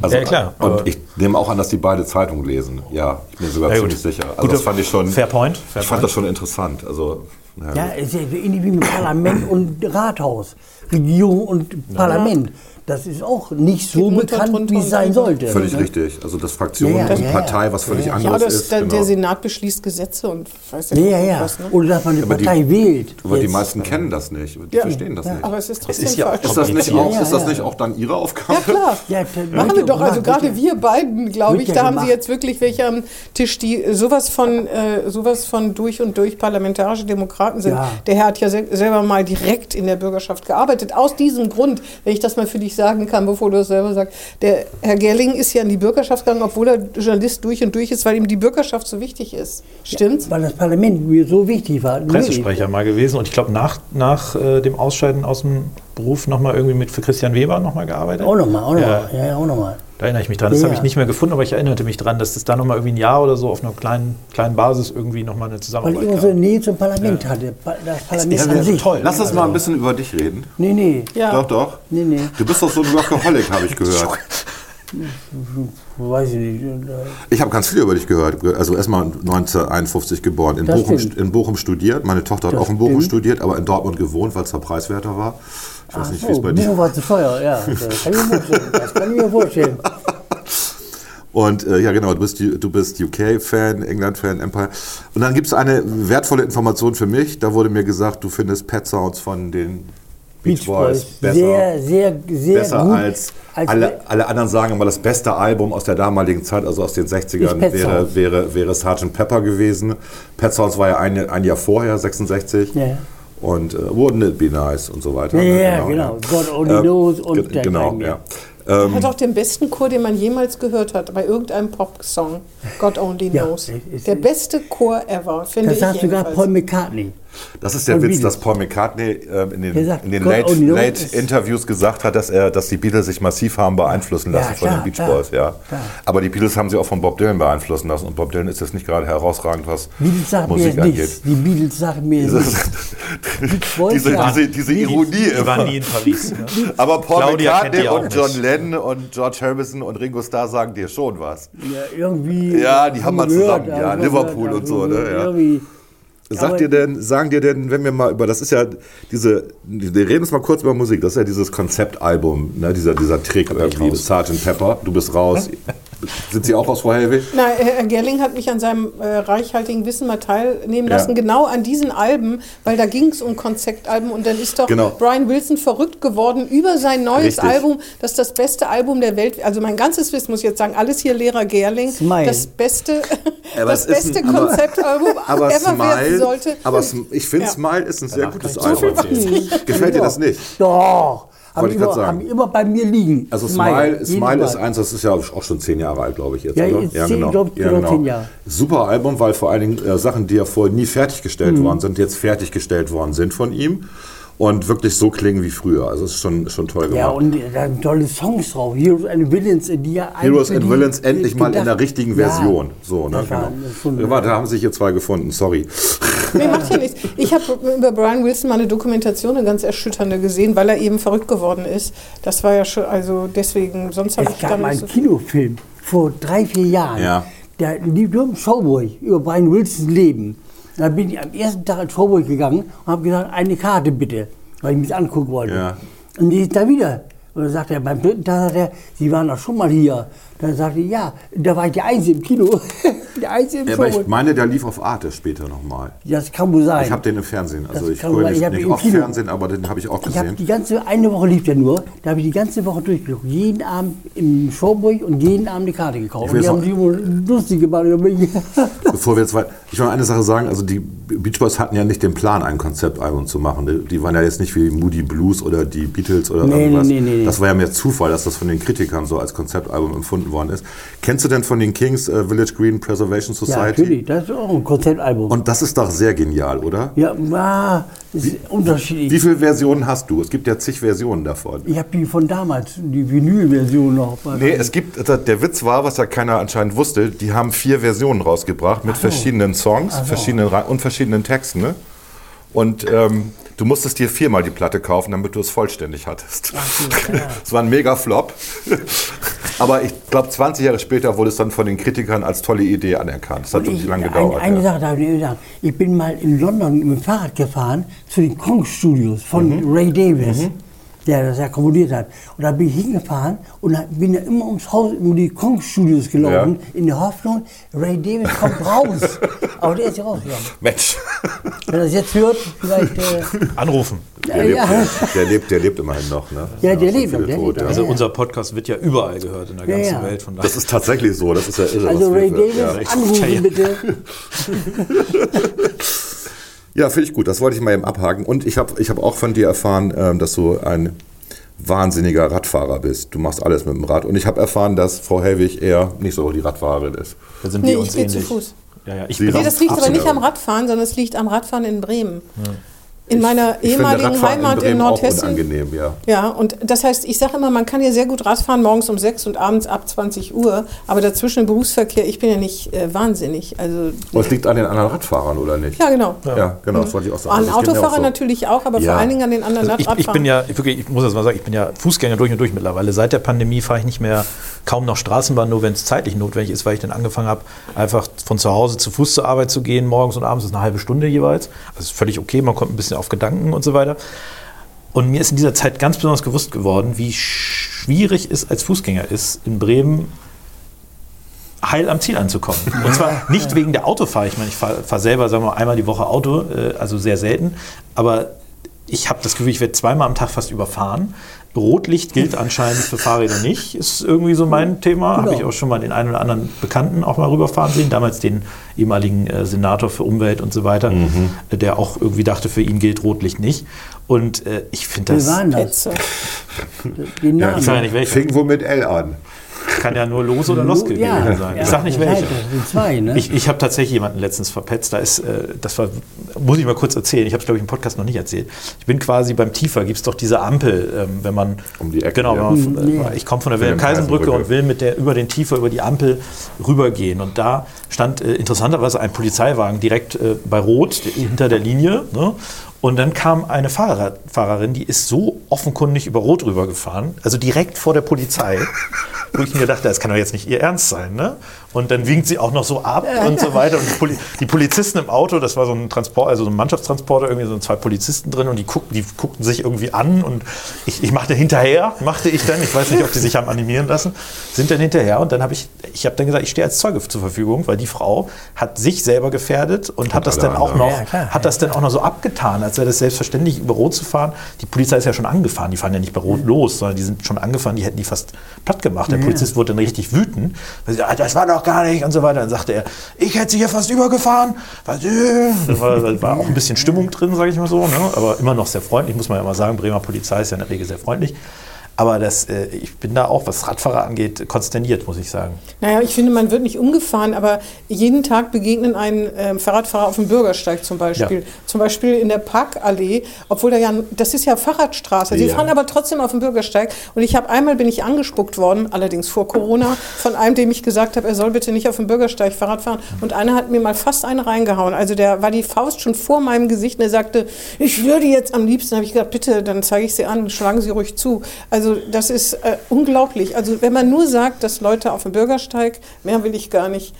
Also, Ja, klar, Und ich nehme auch an, dass die beide Zeitungen lesen. Ja, ich bin mir sogar Ja, ziemlich sicher. Also das fand ich schon. Fair point, fair ich fand point. das schon interessant. Also, ja, Ja, es ist ähnlich wie mit Parlament und Rathaus. Regierung und Parlament. Das ist auch nicht so bekannt, wie es und sein sollte. Völlig Ne? richtig. Also das Fraktion Ja, ja, und ja, Partei, was völlig ja. Ja, anderes das, ist. der, genau. der Senat beschließt Gesetze und weiß ja, Ja, nicht ja, was. Ne? Oder dass man eine Aber die- Partei wählt. Aber die Jetzt. meisten kennen das nicht. Die Ja. verstehen das nicht. Aber es ist trotzdem ist ja. Ist das, nicht auch, ja, ist das nicht auch dann Ihre Aufgabe? Ja, klar. Ja, Machen wir doch, also gerade wir beiden, glaube ich, da haben Sie jetzt wirklich welche am Tisch, die sowas von, äh, sowas von durch und durch parlamentarische Demokraten sind. Ja. Der Herr hat ja sel selber mal direkt in der Bürgerschaft gearbeitet. Aus diesem Grund, wenn ich das mal für dich sagen kann, bevor du das selber sagst, der Herr Gerling ist ja in die Bürgerschaft gegangen, obwohl er Journalist durch und durch ist, weil ihm die Bürgerschaft so wichtig ist. Stimmt's? Weil das Parlament mir so wichtig war. Pressesprecher mal gewesen und ich glaube nach, nach äh, dem Ausscheiden aus dem Beruf nochmal irgendwie mit für Christian Weber nochmal gearbeitet. Auch nochmal, auch nochmal. Ja. Ja, ja, auch nochmal. Da erinnere ich mich dran. Das Ja, habe ich ja. nicht mehr gefunden, aber ich erinnerte mich dran, dass das da nochmal irgendwie ein Jahr oder so auf einer kleinen, kleinen Basis irgendwie nochmal eine Weil Zusammenarbeit ich immer gab. so eine Nähe zum Parlament hatte. Das Parlament ist an ja sich. toll. Lass uns mal ein bisschen über dich reden. Nee, nee. Ja. Doch, doch. Nee, nee. Du bist doch so ein Workaholic, habe ich gehört. Weiß ich nicht. Ich habe ganz viel über dich gehört. Also erstmal 1951 geboren, in Das Bochum, in Bochum studiert. Meine Tochter hat Das auch in Bochum stimmt. studiert, aber in Dortmund gewohnt, weil es da preiswerter war. Ich weiß nicht, wie es bei dir war zu teuer, ja. Das kann ich mir vorstellen. Das kann ich mir vorstellen. Und äh, ja, genau, du bist, du bist UK-Fan, England-Fan, Empire. Und dann gibt es eine wertvolle Information für mich. Da wurde mir gesagt, du findest Pet Sounds von den Beach, Boys, besser, Sehr, sehr, sehr besser gut. als, als alle, alle anderen sagen immer, das beste Album aus der damaligen Zeit, also aus den 60ern, Ist Pet wäre, wäre, wäre Sgt. Pepper gewesen. Pet Sounds war ja ein, ein Jahr vorher, 66. Ja, ja. Und äh, Wouldn't It Be Nice und so weiter. Ja, ne? ja, genau. God only Äh, knows und ge- der Genau, ja. Er hat auch den besten Chor, den man jemals gehört hat, bei irgendeinem Pop-Song. God Only Ja, Knows. es ist- Der beste Chor ever, finde Das ich sagt sogar. Paul McCartney. Das ist der Witz, Beatles. dass Paul McCartney äh, in den, sagt, in den Late, Late Interviews gesagt hat, dass, er, dass die Beatles sich massiv haben beeinflussen lassen Ja, von klar, den Beach klar, Boys. Ja. klar. Aber die Beatles haben sie auch von Bob Dylan beeinflussen lassen und Bob Dylan ist jetzt nicht gerade herausragend, was Beatles sagen mir Musik angeht. nichts. Die Beatles sagen mir Diese, nichts. Boys, diese, ja. diese, diese Die- Ironie Die waren immer. nie in Paris. Ne? Aber Paul Claudia McCartney und John nicht. Lennon und George Harrison und Ringo Starr sagen dir schon was. Ja, irgendwie. Ja, die haben mal wir zusammen, ja, Liverpool und so, ne, ja. Sagt dir denn, sagen dir denn, wenn wir mal über, das ist ja diese, wir reden jetzt mal kurz über Musik, das ist ja dieses Konzeptalbum, ne, dieser, dieser Trick irgendwie, raus. Sgt. Pepper, du bist raus, Sind Sie auch aus Frau Hellwig? Na, Herr Gerling hat mich an seinem äh, reichhaltigen Wissen mal teilnehmen Ja. lassen, genau an diesen Alben, weil da ging es um Konzeptalben und dann ist doch Genau. Brian Wilson verrückt geworden über sein neues Richtig. Album, das das beste Album der Welt, also mein ganzes Wissen muss ich jetzt sagen, alles hier Lehrer Gerling, Smile. das beste, das beste Konzeptalbum Aber ever werden Smile, sollte. aber Sm- ich finde Ja. Smile ist ein sehr Danach gutes so Album. erzählen. Gefällt dir das nicht? Doch. Haben immer, haben immer bei mir liegen. Also Smile, jedes Smile ist eins, das ist ja auch schon zehn Jahre alt, glaube ich jetzt, Ja, oder? jetzt zehn, glaub, genau zehn Jahre. Super Album, weil vor allen Dingen äh, Sachen, die ja vorher nie fertiggestellt Mhm. worden sind, jetzt fertiggestellt worden sind von ihm und wirklich so klingen wie früher. Also es ist schon, schon toll gemacht. Ja, und da sind tolle Songs drauf. Heroes and Villains, die ja Heroes and Villains endlich mal in der gedacht- richtigen Ja, Version. So, ne? genau. Ja, warte, da haben sich hier zwei gefunden, sorry. Nee, macht ja nichts. Ich habe über Brian Wilson mal eine Dokumentation, eine ganz erschütternde gesehen, weil er eben verrückt geworden ist. Das war ja schon, also deswegen, sonst habe ich gab mal nicht einen so Kinofilm vor drei, vier Jahren. Ja. Der lief nur im Showboy über Brian Wilsons Leben. Da bin ich am ersten Tag ins Showboy gegangen und habe gesagt, eine Karte bitte, weil ich mich angucken wollte. Ja. Und die ist da wieder. Und dann sagt er, beim dritten Tag sagt er, Sie waren doch schon mal hier. Dann sagte ich, ja, da war ich der Einzige im Kino. der Einzige im Ja, aber ich meine, der lief auf Arte später nochmal. das kann wohl sein. Ich habe den im Fernsehen. Also Das ich gucke nicht, Ich nicht im oft Kino- Fernsehen, aber den habe ich auch Ich habe gesehen. die ganze, eine Woche lief der nur, da habe ich die ganze Woche durchgeguckt. Jeden Abend im Showboy und jeden Abend eine Karte gekauft. Ich Und die haben sich wohl lustig gemacht. Bevor wir jetzt weit, ich will eine Sache sagen, also die Beach Boys hatten ja nicht den Plan, ein Konzeptalbum zu machen. Die, waren ja jetzt nicht wie Moody Blues oder die Beatles oder Nee, irgendwas. nee, nee, nee. Das war ja mehr Zufall, dass das von den Kritikern so als Konzeptalbum empfunden worden ist. Kennst du denn von den Kings äh, Village Green Preservation ja, Society? natürlich, das ist auch ein Konzeptalbum. Und das ist doch sehr genial, oder? ja, das ist unterschiedlich. Wie viele Versionen hast du? Es gibt ja zig Versionen davon. ich habe die von damals, die Vinyl-Version noch. Nee, es gibt, also der Witz war, was ja keiner anscheinend wusste, die haben vier Versionen rausgebracht mit verschiedenen Songs verschiedenen, Ra- und verschiedenen Texten. Ne? Und ähm, du musstest dir viermal die Platte kaufen, damit du es vollständig hattest. Es war ein mega Flop. Aber ich glaube, 20 Jahre später wurde es dann von den Kritikern als tolle Idee anerkannt. Das hat wirklich lange gedauert. Eine, eine ja. Sache darf ich nicht sagen. Ich bin mal in London mit dem Fahrrad gefahren zu den Kong Studios von Mhm. Ray Davis, der das ja komponiert hat. Und da bin ich hingefahren und bin ich immer ums Haus, um die Kong Studios gelaufen, in der Hoffnung, Ray Davis kommt raus. Aber der ist ja rausgegangen. Mensch, Wenn er das jetzt hört, vielleicht. Äh, Anrufen. der lebt, ja. der, der, lebt, der lebt immerhin noch. Ne? Ja, der lebt der lebt tot. Also Ja. unser Podcast wird ja überall gehört in der Ja, ganzen ja. Welt. Von Das ist tatsächlich so. Das ist ja irre. also Ray Davis, ja. anrufen Ja. bitte. Ja, finde ich gut. Das wollte ich mal eben abhaken. Und ich habe ich hab auch von dir erfahren, ähm, dass du ein wahnsinniger Radfahrer bist. Du machst alles mit dem Rad. Und ich habe erfahren, dass Frau Hellwig eher nicht so die Radfahrerin ist. Da sind Nee, wir ich uns gehe zu. Fuß. Ja, ja, ich Nee, das liegt aber nicht am Radfahren, sondern es liegt am Radfahren in Bremen. In meiner Ich finde ehemaligen Heimat in, auch Nordhessen. unangenehm, ja. Ja, und das heißt, ich sage immer, man kann ja sehr gut Radfahren morgens um 6 und abends ab 20 Uhr, aber dazwischen im Berufsverkehr, ich bin ja nicht äh, wahnsinnig. Also, Und es liegt an den anderen Radfahrern, oder nicht? ja, genau. Ja, genau, das wollte ich auch sagen. An Das geht mir auch Autofahrer so. natürlich auch, aber Ja. vor allen Dingen an den anderen Also ich, Radfahrern. ich bin ja, wirklich, ich muss das mal sagen, ich bin ja Fußgänger durch und durch mittlerweile. Seit der Pandemie fahre ich nicht mehr kaum noch Straßenbahn, nur wenn es zeitlich notwendig ist, weil ich dann angefangen habe, einfach von zu Hause zu Fuß zur Arbeit zu gehen, morgens und abends, das ist eine halbe Stunde jeweils. Das ist völlig okay, man kommt ein bisschen auf Gedanken und so weiter. Und mir ist in dieser Zeit ganz besonders gewusst geworden, wie schwierig es als Fußgänger ist, in Bremen heil am Ziel anzukommen. Und zwar nicht wegen der Autofahrer. Ich meine, ich fahre fahr selber, sagen wir mal, einmal die Woche Auto, äh, also sehr selten. Aber ich habe das Gefühl, ich werde zweimal am Tag fast überfahren. Rotlicht gilt anscheinend für Fahrräder nicht, ist irgendwie so mein Thema. Habe ich auch schon mal den einen oder anderen Bekannten auch mal rüberfahren sehen. Damals den ehemaligen äh, Senator für Umwelt und so weiter, äh, der auch irgendwie dachte, für ihn gilt Rotlicht nicht. Und äh, ich finde Wir das. waren das. Den Ja. Ich sage ja nicht welcher. Fing wohl mit L an. Kann ja nur Los oder Los gewesen ja, sein. ja, Ich sage nicht zwei, ne? Ich, ich habe tatsächlich jemanden letztens verpetzt. Da ist, äh, das war, muss ich mal kurz erzählen. Ich habe es, glaube ich, im Podcast noch nicht erzählt. Ich bin quasi beim Tiefer, gibt es doch diese Ampel, ähm, wenn man. Um die Ecke, Genau, ja. man, Mhm. äh, ich komme von der Wilhelm-Kaisenbrücke Kaisenbrücke. und will mit der, über den Tiefer, über die Ampel rübergehen. Und da stand äh, interessanterweise ein Polizeiwagen direkt äh, bei Rot hinter der Linie. Ne? Und dann kam eine Fahrrad Fahrerin, die ist so offenkundig über Rot rübergefahren, also direkt vor der Polizei. wo ich mir dachte, das kann doch jetzt nicht ihr Ernst sein. Ne? Und dann winkt sie auch noch so ab und so weiter. Und die, Poli die Polizisten im Auto, das war so ein Transport, also so ein Mannschaftstransporter, irgendwie so zwei Polizisten drin und die guckten, die guckten sich irgendwie an und ich, ich machte hinterher, machte ich dann, ich weiß nicht, ob die sich haben animieren lassen, sind dann hinterher und dann habe ich, ich habe dann gesagt, ich stehe als Zeuge zur Verfügung, weil die Frau hat sich selber gefährdet und hat das dann auch noch, Ja, klar. hat das dann auch noch so abgetan, als wäre das selbstverständlich über Rot zu fahren. Die Polizei ist ja schon angefahren, die fahren ja nicht bei Rot los, sondern die sind schon angefahren, die hätten die fast platt gemacht. Der Polizist wurde dann richtig wütend, weil sie sagt, das war doch gar nicht und so weiter. Dann sagte er, ich hätte sie hier fast übergefahren. Äh? War, da war auch ein bisschen Stimmung drin, sage ich mal so, ne? aber immer noch sehr freundlich, muss man ja mal sagen. Bremer Polizei ist ja in der Regel sehr freundlich. Aber das, äh, ich bin da auch, was Radfahrer angeht, konsterniert, muss ich sagen. Naja, ich finde, man wird nicht umgefahren, aber jeden Tag begegnen einen ähm, Fahrradfahrer auf dem Bürgersteig zum Beispiel. Ja. Zum Beispiel in der Parkallee, obwohl da ja, das ist ja Fahrradstraße. Sie Ja. fahren aber trotzdem auf dem Bürgersteig. Und ich habe einmal bin ich angespuckt worden, allerdings vor Corona, von einem, dem ich gesagt habe, er soll bitte nicht auf dem Bürgersteig Fahrrad fahren. Und einer hat mir mal fast eine reingehauen. Also der war die Faust schon vor meinem Gesicht und er sagte, ich würde jetzt am liebsten. habe ich gesagt, bitte, dann zeige ich sie an, schlagen Sie ruhig zu. Also das ist äh, unglaublich. Also wenn man nur sagt, dass Leute auf dem Bürgersteig, mehr will ich gar nicht,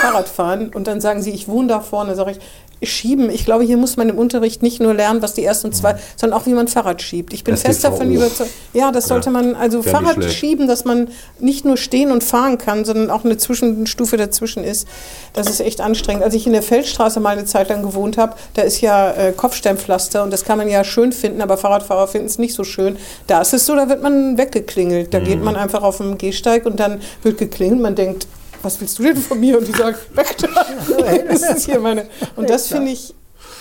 Fahrrad fahren und dann sagen sie, ich wohne da vorne, sage ich, Schieben. Ich glaube, hier muss man im Unterricht nicht nur lernen, was die ersten zwei, sondern auch, wie man Fahrrad schiebt. Ich bin fest STVO. davon überzeugt. Ja, das sollte man, also nicht Fahrrad schieben, dass man nicht nur stehen und fahren kann, sondern auch eine Zwischenstufe dazwischen ist. Das ist echt anstrengend. Als ich in der Feldstraße mal eine Zeit lang gewohnt habe, da ist ja äh, Kopfsteinpflaster und das kann man ja schön finden, aber Fahrradfahrer finden es nicht so schön. Da ist es so, da wird man weggeklingelt. Da geht man einfach auf dem Gehsteig und dann wird geklingelt. Man denkt, was willst du denn von mir? Und die sagen, weg da. Das ist hier meine. Und das finde ich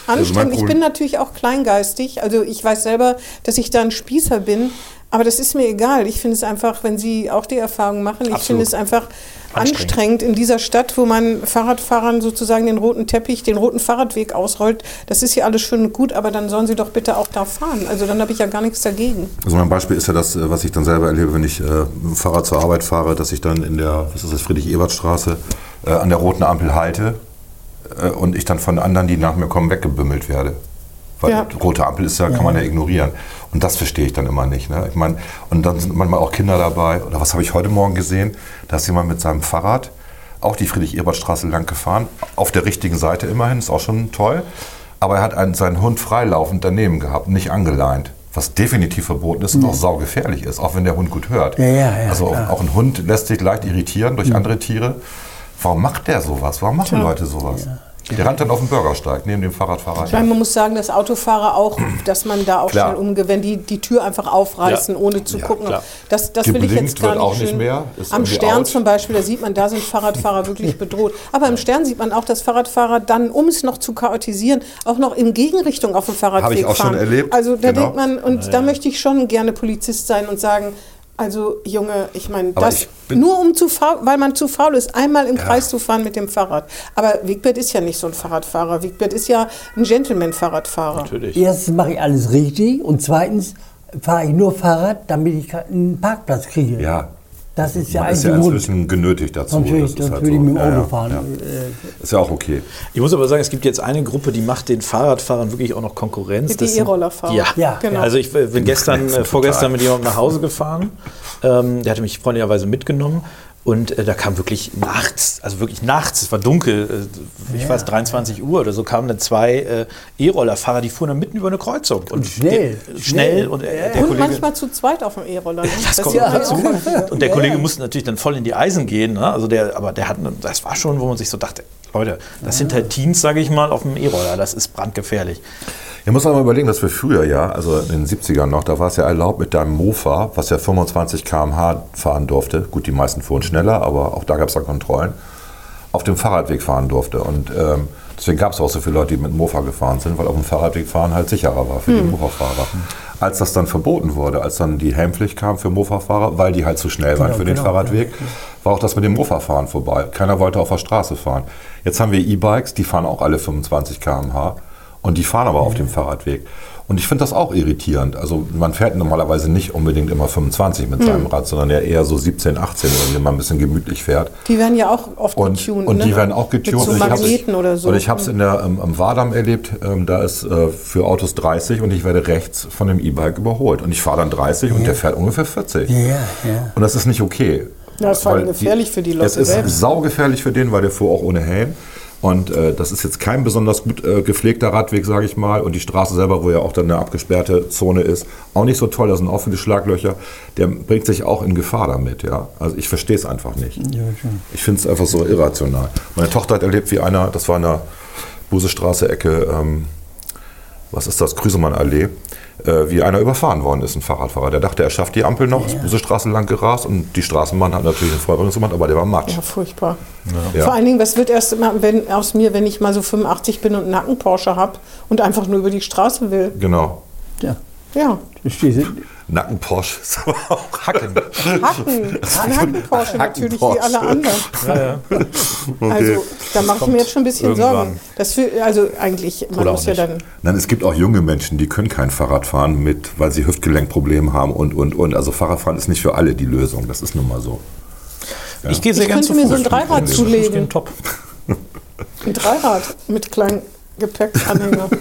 Also anstrengend. Ich bin natürlich auch kleingeistig. Also ich weiß selber, dass ich da ein Spießer bin. Aber das ist mir egal. Ich finde es einfach, wenn Sie auch die Erfahrung machen, ich Absolut. finde es einfach Anstrengend. anstrengend in dieser Stadt, wo man Fahrradfahrern sozusagen den roten Teppich, den roten Fahrradweg ausrollt. Das ist ja alles schön und gut, aber dann sollen sie doch bitte auch da fahren. Also dann habe ich ja gar nichts dagegen. Also mein Beispiel ist ja das, äh, was ich dann selber erlebe, wenn ich äh, mit dem Fahrrad zur Arbeit fahre, dass ich dann in der, was ist das, Friedrich-Ebert-Straße äh, an der roten Ampel halte und ich dann von anderen, die nach mir kommen, weggebümmelt werde. Weil Ja. rote Ampel ist ja, kann man ja ignorieren. Und das verstehe ich dann immer nicht. Ne? Ich meine, und dann sind manchmal auch Kinder dabei. Oder was habe ich heute Morgen gesehen? Da ist jemand mit seinem Fahrrad auch die Friedrich-Ebert-Straße lang gefahren. Auf der richtigen Seite immerhin, ist auch schon toll. Aber er hat einen, seinen Hund freilaufend daneben gehabt, nicht angeleint. Was definitiv verboten ist und auch saugefährlich ist, auch wenn der Hund gut hört. Ja, ja, ja, also auch, auch ein Hund lässt sich leicht irritieren durch andere Tiere. Warum macht der sowas? Warum machen Leute sowas? Der rennt dann auf dem Bürgersteig neben dem Fahrradfahrer Ich meine, man muss sagen, dass Autofahrer auch, dass man da auch Klar. schnell umgeht, wenn die die Tür einfach aufreißen, Ja. ohne zu Ja, gucken. klar. Das, das will ich jetzt gar nicht auch nicht mehr, ist Am Stern out. zum Beispiel, da sieht man, da sind Fahrradfahrer wirklich bedroht. Aber im Stern sieht man auch, dass Fahrradfahrer dann, um es noch zu chaotisieren, auch noch in Gegenrichtung auf dem Fahrradweg Habe ich auch fahren. schon erlebt, Also da genau. denkt man, und da möchte ich schon gerne Polizist sein und sagen, also Junge, ich meine, das ich nur um zu faul, weil man zu faul ist, einmal im Kreis zu fahren mit dem Fahrrad. Aber Wigbert ist ja nicht so ein Fahrradfahrer. Wigbert ist ja ein Gentleman-Fahrradfahrer. Natürlich. Erstens mache ich alles richtig und zweitens fahre ich nur Fahrrad, damit ich einen Parkplatz kriege. Ja, Das ist der man ist ja inzwischen genötigt dazu. Sonst würde ich, Das ist sonst halt würde ich so. mit dem Ja, Auto ja, fahren. ja. Äh, Ist ja auch okay. Ich muss aber sagen, es gibt jetzt eine Gruppe, die macht den Fahrradfahrern wirklich auch noch Konkurrenz. Die Das sind- E-Rollerfahrer. Ja, Ja. Genau. Also ich bin gestern, äh, vorgestern mit jemandem nach Hause gefahren. Ähm, der hatte mich freundlicherweise mitgenommen. Und äh, da kam wirklich nachts, also wirklich nachts, es war dunkel, äh, ich weiß, 23 Uhr oder so, kamen dann zwei äh, E-Rollerfahrer, die fuhren dann mitten über eine Kreuzung. Und, schnell, der, schnell. schnell. Und äh, der Und Kollege, manchmal zu zweit auf dem E-Roller. Ne? das kommt sieht man dazu. Und der Kollege musste natürlich dann voll in die Eisen gehen. Ne? Also der, aber der hat, das war schon, wo man sich so dachte, Leute, das sind halt Teens, sage ich mal, auf dem E-Roller. Das ist brandgefährlich. Ihr muss mal überlegen, dass wir früher ja, also in den 70ern noch, da war es ja erlaubt mit deinem Mofa, was ja 25 km/h fahren durfte. Gut, die meisten fuhren schneller, aber auch da gab es da Kontrollen. Auf dem Fahrradweg fahren durfte. Und ähm, deswegen gab es auch so viele Leute, die mit dem Mofa gefahren sind, weil auf dem Fahrradweg fahren halt sicherer war für die Mofa-Fahrer. Als das dann verboten wurde, als dann die Helmpflicht kam für Mofa-Fahrer, weil die halt zu schnell waren Genau, für den genau, Fahrradweg, war auch das mit dem Mofa-Fahren vorbei. Keiner wollte auf der Straße fahren. Jetzt haben wir E-Bikes, die fahren auch alle 25 km/h. Und die fahren aber auf dem Fahrradweg. Und ich finde das auch irritierend. Also man fährt normalerweise nicht unbedingt immer 25 Hm. mit seinem Rad, sondern ja eher so 17, 18, wenn man ein bisschen gemütlich fährt. Die werden ja auch oft Und, getuned. und ne? die werden auch getuned. Mit so Und ich hab's- Magneten oder so. Und ich habe es in der, ähm, am Wadam erlebt, ähm, da ist äh, für Autos 30 und ich werde rechts von dem E-Bike überholt. Und ich fahre dann 30 und der fährt ungefähr 40. Ja, ja. Und das ist nicht okay. Ja, ist vor allem Weil gefährlich für die Leute Es ist selbst. saugefährlich für den, weil der fuhr auch ohne Helm. Und äh, das ist jetzt kein besonders gut äh, gepflegter Radweg, sage ich mal. Und die Straße selber, wo ja auch dann eine abgesperrte Zone ist, auch nicht so toll. Da sind viele Schlaglöcher. Der bringt sich auch in Gefahr damit. Ja? Also ich verstehe es einfach nicht. Ich finde es einfach so irrational. Meine Tochter hat erlebt, wie einer, das war in der Busestraße-Ecke, ähm, was ist das, Grüsemann-Allee, äh, wie einer überfahren worden ist, ein Fahrradfahrer. Der dachte, er schafft die Ampel noch, ist Busestraße lang gerast und die Straßenbahn hat natürlich eine Vollbremsung gemacht, aber der war matsch. Ja, furchtbar. Ja. Vor allen Dingen, was wird erst immer wenn, aus mir, wenn ich mal so 85 bin und einen Nacken-Porsche habe und einfach nur über die Straße will? Genau. Ja. Ja? Nacken-Porsche ist aber auch Hacken. Hacken. Ein Hacken-Porsche natürlich, wie alle anderen. Also, da mache ich mir jetzt schon ein bisschen irgendwann. Sorgen. Das für, also eigentlich, man Oder muss ja dann... Nein, es gibt auch junge Menschen, die können kein Fahrrad fahren, mit, weil sie Hüftgelenkprobleme haben und, und, und. Also Fahrradfahren ist nicht für alle die Lösung. Das ist nun mal so. Ich gehe sehr Ich gerne könnte zu mir so ein Dreirad zulegen. Top. Ein Dreirad mit kleinen Gepäckanhänger.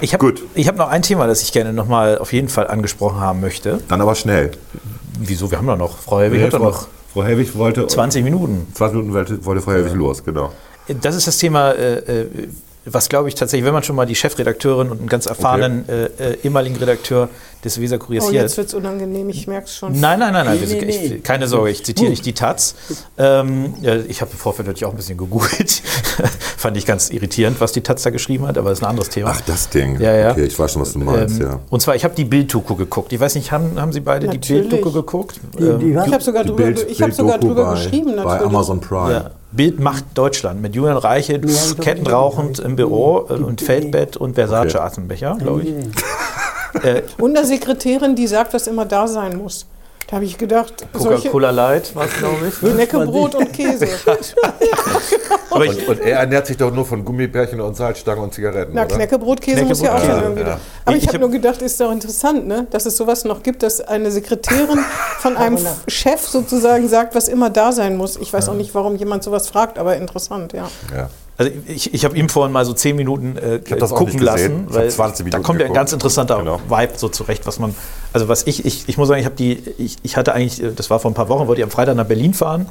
Ich habe hab noch ein Thema, das ich gerne nochmal auf jeden Fall angesprochen haben möchte. Dann aber schnell. Wieso? Wir haben doch noch. Frau Helwig hat doch noch Frau Helwig wollte 20 Minuten. 20 Minuten wollte, wollte Frau Helwig los, genau. Das ist das Thema, äh, äh, was glaube ich tatsächlich, wenn man schon mal die Chefredakteurin und einen ganz erfahrenen äh, äh, ehemaligen Redakteur des Weser-Kuriers Oh, hier jetzt wird es unangenehm, ich merke es schon. Nein, nein, nein, nein. Nee, nee, ich, nee. keine Sorge, ich zitiere nicht die Taz. Ähm, ja, ich habe im Vorfeld natürlich auch ein bisschen gegoogelt. Fand ich ganz irritierend, was die Taz da geschrieben hat, aber das ist ein anderes Thema. Ach, das Ding. Ja, ja. Okay, ich weiß schon, was du meinst, Ähm, ja. Und zwar, ich habe die Bilddoku geguckt. Ich weiß nicht, haben, haben Sie beide die Natürlich. Bilddoku geguckt? Die, die, was? Ich habe sogar, Die drüber, ich hab sogar drüber bei, geschrieben, natürlich. Bei Amazon Prime. Ja. Bild macht Deutschland mit Julian glaub, kettenrauchend im Büro äh, die- und Feldbett und Versace Okay. Glaube ich. Äh, Und eine Sekretärin, die sagt, was immer da sein muss. Da habe ich gedacht, solche Coca-Cola Light war es, glaube ich. ne? Neckebrot und Käse. Und, und er ernährt sich doch nur von Gummibärchen und Salzstangen und Zigaretten, Na, oder? Knäckebrot-Käse muss ja auch ja, irgendwie. ja. Aber Ich ich habe hab- nur gedacht, ist doch interessant, ne? dass es sowas noch gibt, dass eine Sekretärin von einem Chef sozusagen sagt, was immer da sein muss. Ich weiß auch nicht, warum jemand sowas fragt, aber interessant, ja. Ja. Also ich, ich habe ihm vorhin mal so zehn Minuten äh, gucken lassen, weil 20 da kommt ja ein ganz interessanter Genau. Vibe so zurecht, was man, also was ich, ich, ich muss sagen, ich habe die, ich, ich hatte eigentlich, äh, das war vor ein paar Wochen, wollte ich am Freitag nach Berlin fahren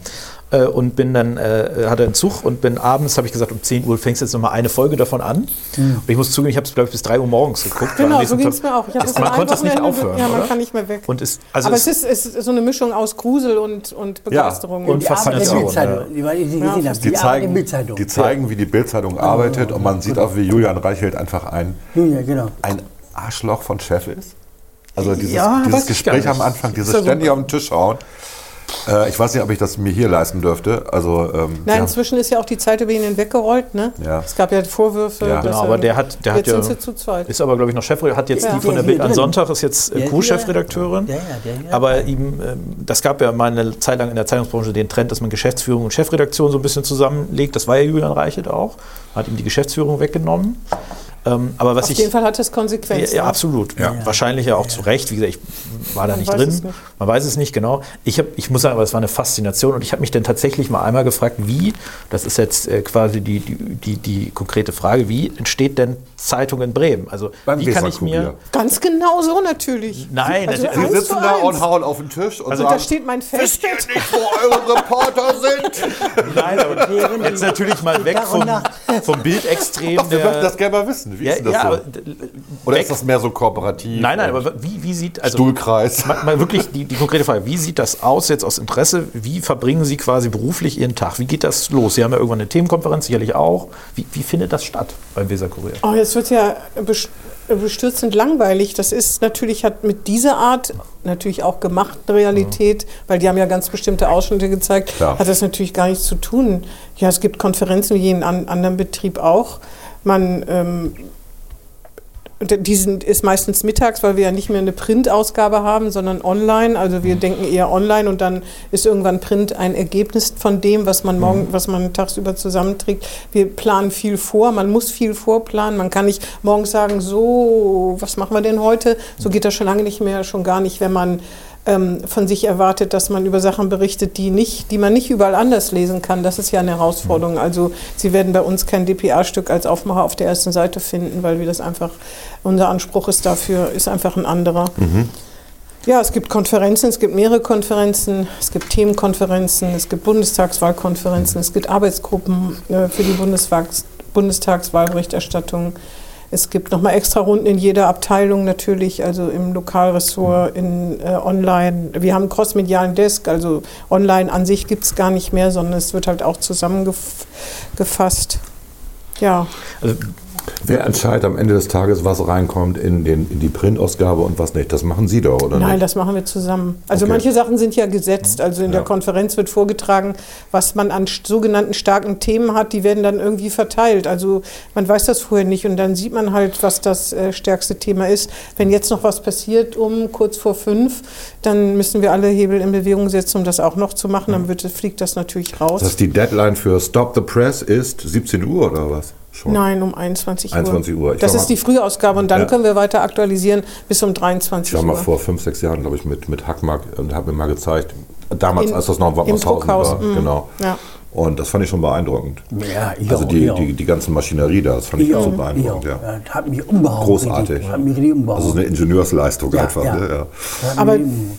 äh, und bin dann, äh, hatte einen Zug und bin abends, habe ich gesagt, um 10 Uhr fängst du jetzt nochmal eine Folge davon an. Und ich muss zugeben, ich habe es, glaube ich, bis 3 Uhr morgens geguckt. Genau, so ging es mir auch. An man konnte es nicht aufhören, Ja, man oder? kann nicht mehr weg. Und es, also aber es, es ist, es ist so eine Mischung aus Grusel und, und Begeisterung. und die Arbeit der Faszination. Die, Ja. zeigen, Bildzeitung. die zeigen, wie die Bildzeitung arbeitet und man sieht auch, wie Julian Reichelt einfach ein, Ja, genau. ein Arschloch von Chef ist. Also dieses, Ja, dieses Gespräch am. Anfang, dieses Ist ja ständig auf den Tisch hauen. Äh, ich weiß nicht, ob ich das mir hier leisten dürfte. Also, ähm, Nein, ja. inzwischen ist ja auch die Zeit über ihn hinweggerollt. Ne? Ja. Es gab ja Vorwürfe. Ja. Genau, er- aber der hat- der hat jetzt ja- ist aber, glaube ich, noch Chefredakteur, hat jetzt Ja. die von der Bild drin. Sonntag, ist jetzt äh, Co-Chefredakteurin. Ja, ja, der- ja. Aber ihm, ähm, das gab ja mal eine Zeit lang in der Zeitungsbranche den Trend, dass man Geschäftsführung und Chefredaktion so ein bisschen zusammenlegt. Das war ja Julian Reichelt auch. Hat ihm die Geschäftsführung weggenommen. Ähm, aber was Auf ich. jeden Fall hat das Ja, Konsequenzen. ja, absolut. Ja. Wahrscheinlich ja auch zu Recht. Wie gesagt, ich war da Man nicht drin. nicht. Man weiß es nicht genau. Ich, hab, ich muss sagen, aber es war eine Faszination. Und ich habe mich dann tatsächlich mal einmal gefragt, wie, das ist jetzt äh, quasi die, die, die, die konkrete Frage, wie entsteht denn Zeitung in Bremen? Also, Beim wie kann ich mir. Ganz genau so natürlich. Nein, Also natürlich- eins Sie sitzen da eins. und hauen auf den Tisch und Also sagen, da steht mein Fest. wisst ihr nicht, wo eure Reporter sind? Nein, aber jetzt natürlich mal weg vom, vom Bildextrem. Doch, wir der- möchten das gerne mal wissen. Wie ja, ist denn das ja, so? aber, Oder weg- ist das mehr so kooperativ? Nein, nein, aber wie, wie sieht, also Stuhlkreis. mal, mal wirklich die, die konkrete Frage, wie sieht das aus jetzt aus Interesse? Wie verbringen Sie quasi beruflich Ihren Tag? Wie geht das los? Sie haben ja irgendwann eine Themenkonferenz, sicherlich auch. Wie, wie findet das statt beim Weserkurier? Oh, jetzt wird ja best- bestürzend langweilig. Das ist natürlich, hat mit dieser Art natürlich auch gemachten Realität, weil die haben ja ganz bestimmte Ausschnitte gezeigt, Klar. hat das natürlich gar nichts zu tun. Ja, es gibt Konferenzen wie jeden an, anderen Betrieb auch. Man, ähm, und die sind, ist meistens mittags, weil wir ja nicht mehr eine Printausgabe haben, sondern online. Also wir denken eher online und dann ist irgendwann Print ein Ergebnis von dem, was man morgen, was man tagsüber zusammenträgt. Wir planen viel vor, man muss viel vorplanen. Man kann nicht morgens sagen, so, was machen wir denn heute? So geht das schon lange nicht mehr, schon gar nicht, wenn man ähm, von sich erwartet, dass man über Sachen berichtet, die, nicht, die man nicht überall anders lesen kann. Das ist ja eine Herausforderung. Also Sie werden bei uns kein DPA-Stück als Aufmacher auf der ersten Seite finden, weil wir das einfach, unser Anspruch ist dafür, ist einfach ein anderer. Ja, es gibt Konferenzen, es gibt mehrere Konferenzen, es gibt Themenkonferenzen, es gibt Bundestagswahlkonferenzen, es gibt Arbeitsgruppen äh, für die Bundestags Bundestagswahlberichterstattung. Es gibt nochmal extra Runden in jeder Abteilung natürlich, also im Lokalressort, in äh, online. Wir haben einen crossmedialen Desk, also online an sich gibt es gar nicht mehr, sondern es wird halt auch zusammengefasst. Ja, Also, Wer entscheidet am Ende des Tages, was reinkommt in, den, in die Printausgabe und was nicht? Das machen Sie doch, oder Nein, nicht? das machen wir zusammen. Also Okay. manche Sachen sind ja gesetzt. Also in der Ja. Konferenz wird vorgetragen, was man an sogenannten starken Themen hat. Die werden dann irgendwie verteilt. Also man weiß das vorher nicht und dann sieht man halt, was das äh, stärkste Thema ist. Wenn jetzt noch was passiert um kurz vor fünf, dann müssen wir alle Hebel in Bewegung setzen, um das auch noch zu machen. Dann wird, fliegt das natürlich raus. Das heißt, die Deadline für Stop the Press ist 17 Uhr oder was? Schon. Nein, um 21 Uhr. 21 Uhr. Ich Das ist mal- die Frühausgabe und dann Ja. können wir weiter aktualisieren bis um 23 Ich war Uhr. mal vor fünf, sechs Jahren, glaube ich, mit, mit Hackmark und habe mir mal gezeigt, damals, In- als das noch in im Wattmershausen Druckhaus, war. mm, Genau. ja. Und das fand ich schon beeindruckend. Ja, ich also auch, die, ich auch. die, die ganze Maschinerie da, das fand ich, Ich auch so auch, ich beeindruckend. auch. Ja. Das hat mich umgehauen. Großartig. Hat mich umgehauen. Also so eine Ingenieursleistung Ja, einfach. ja. Ne? Aber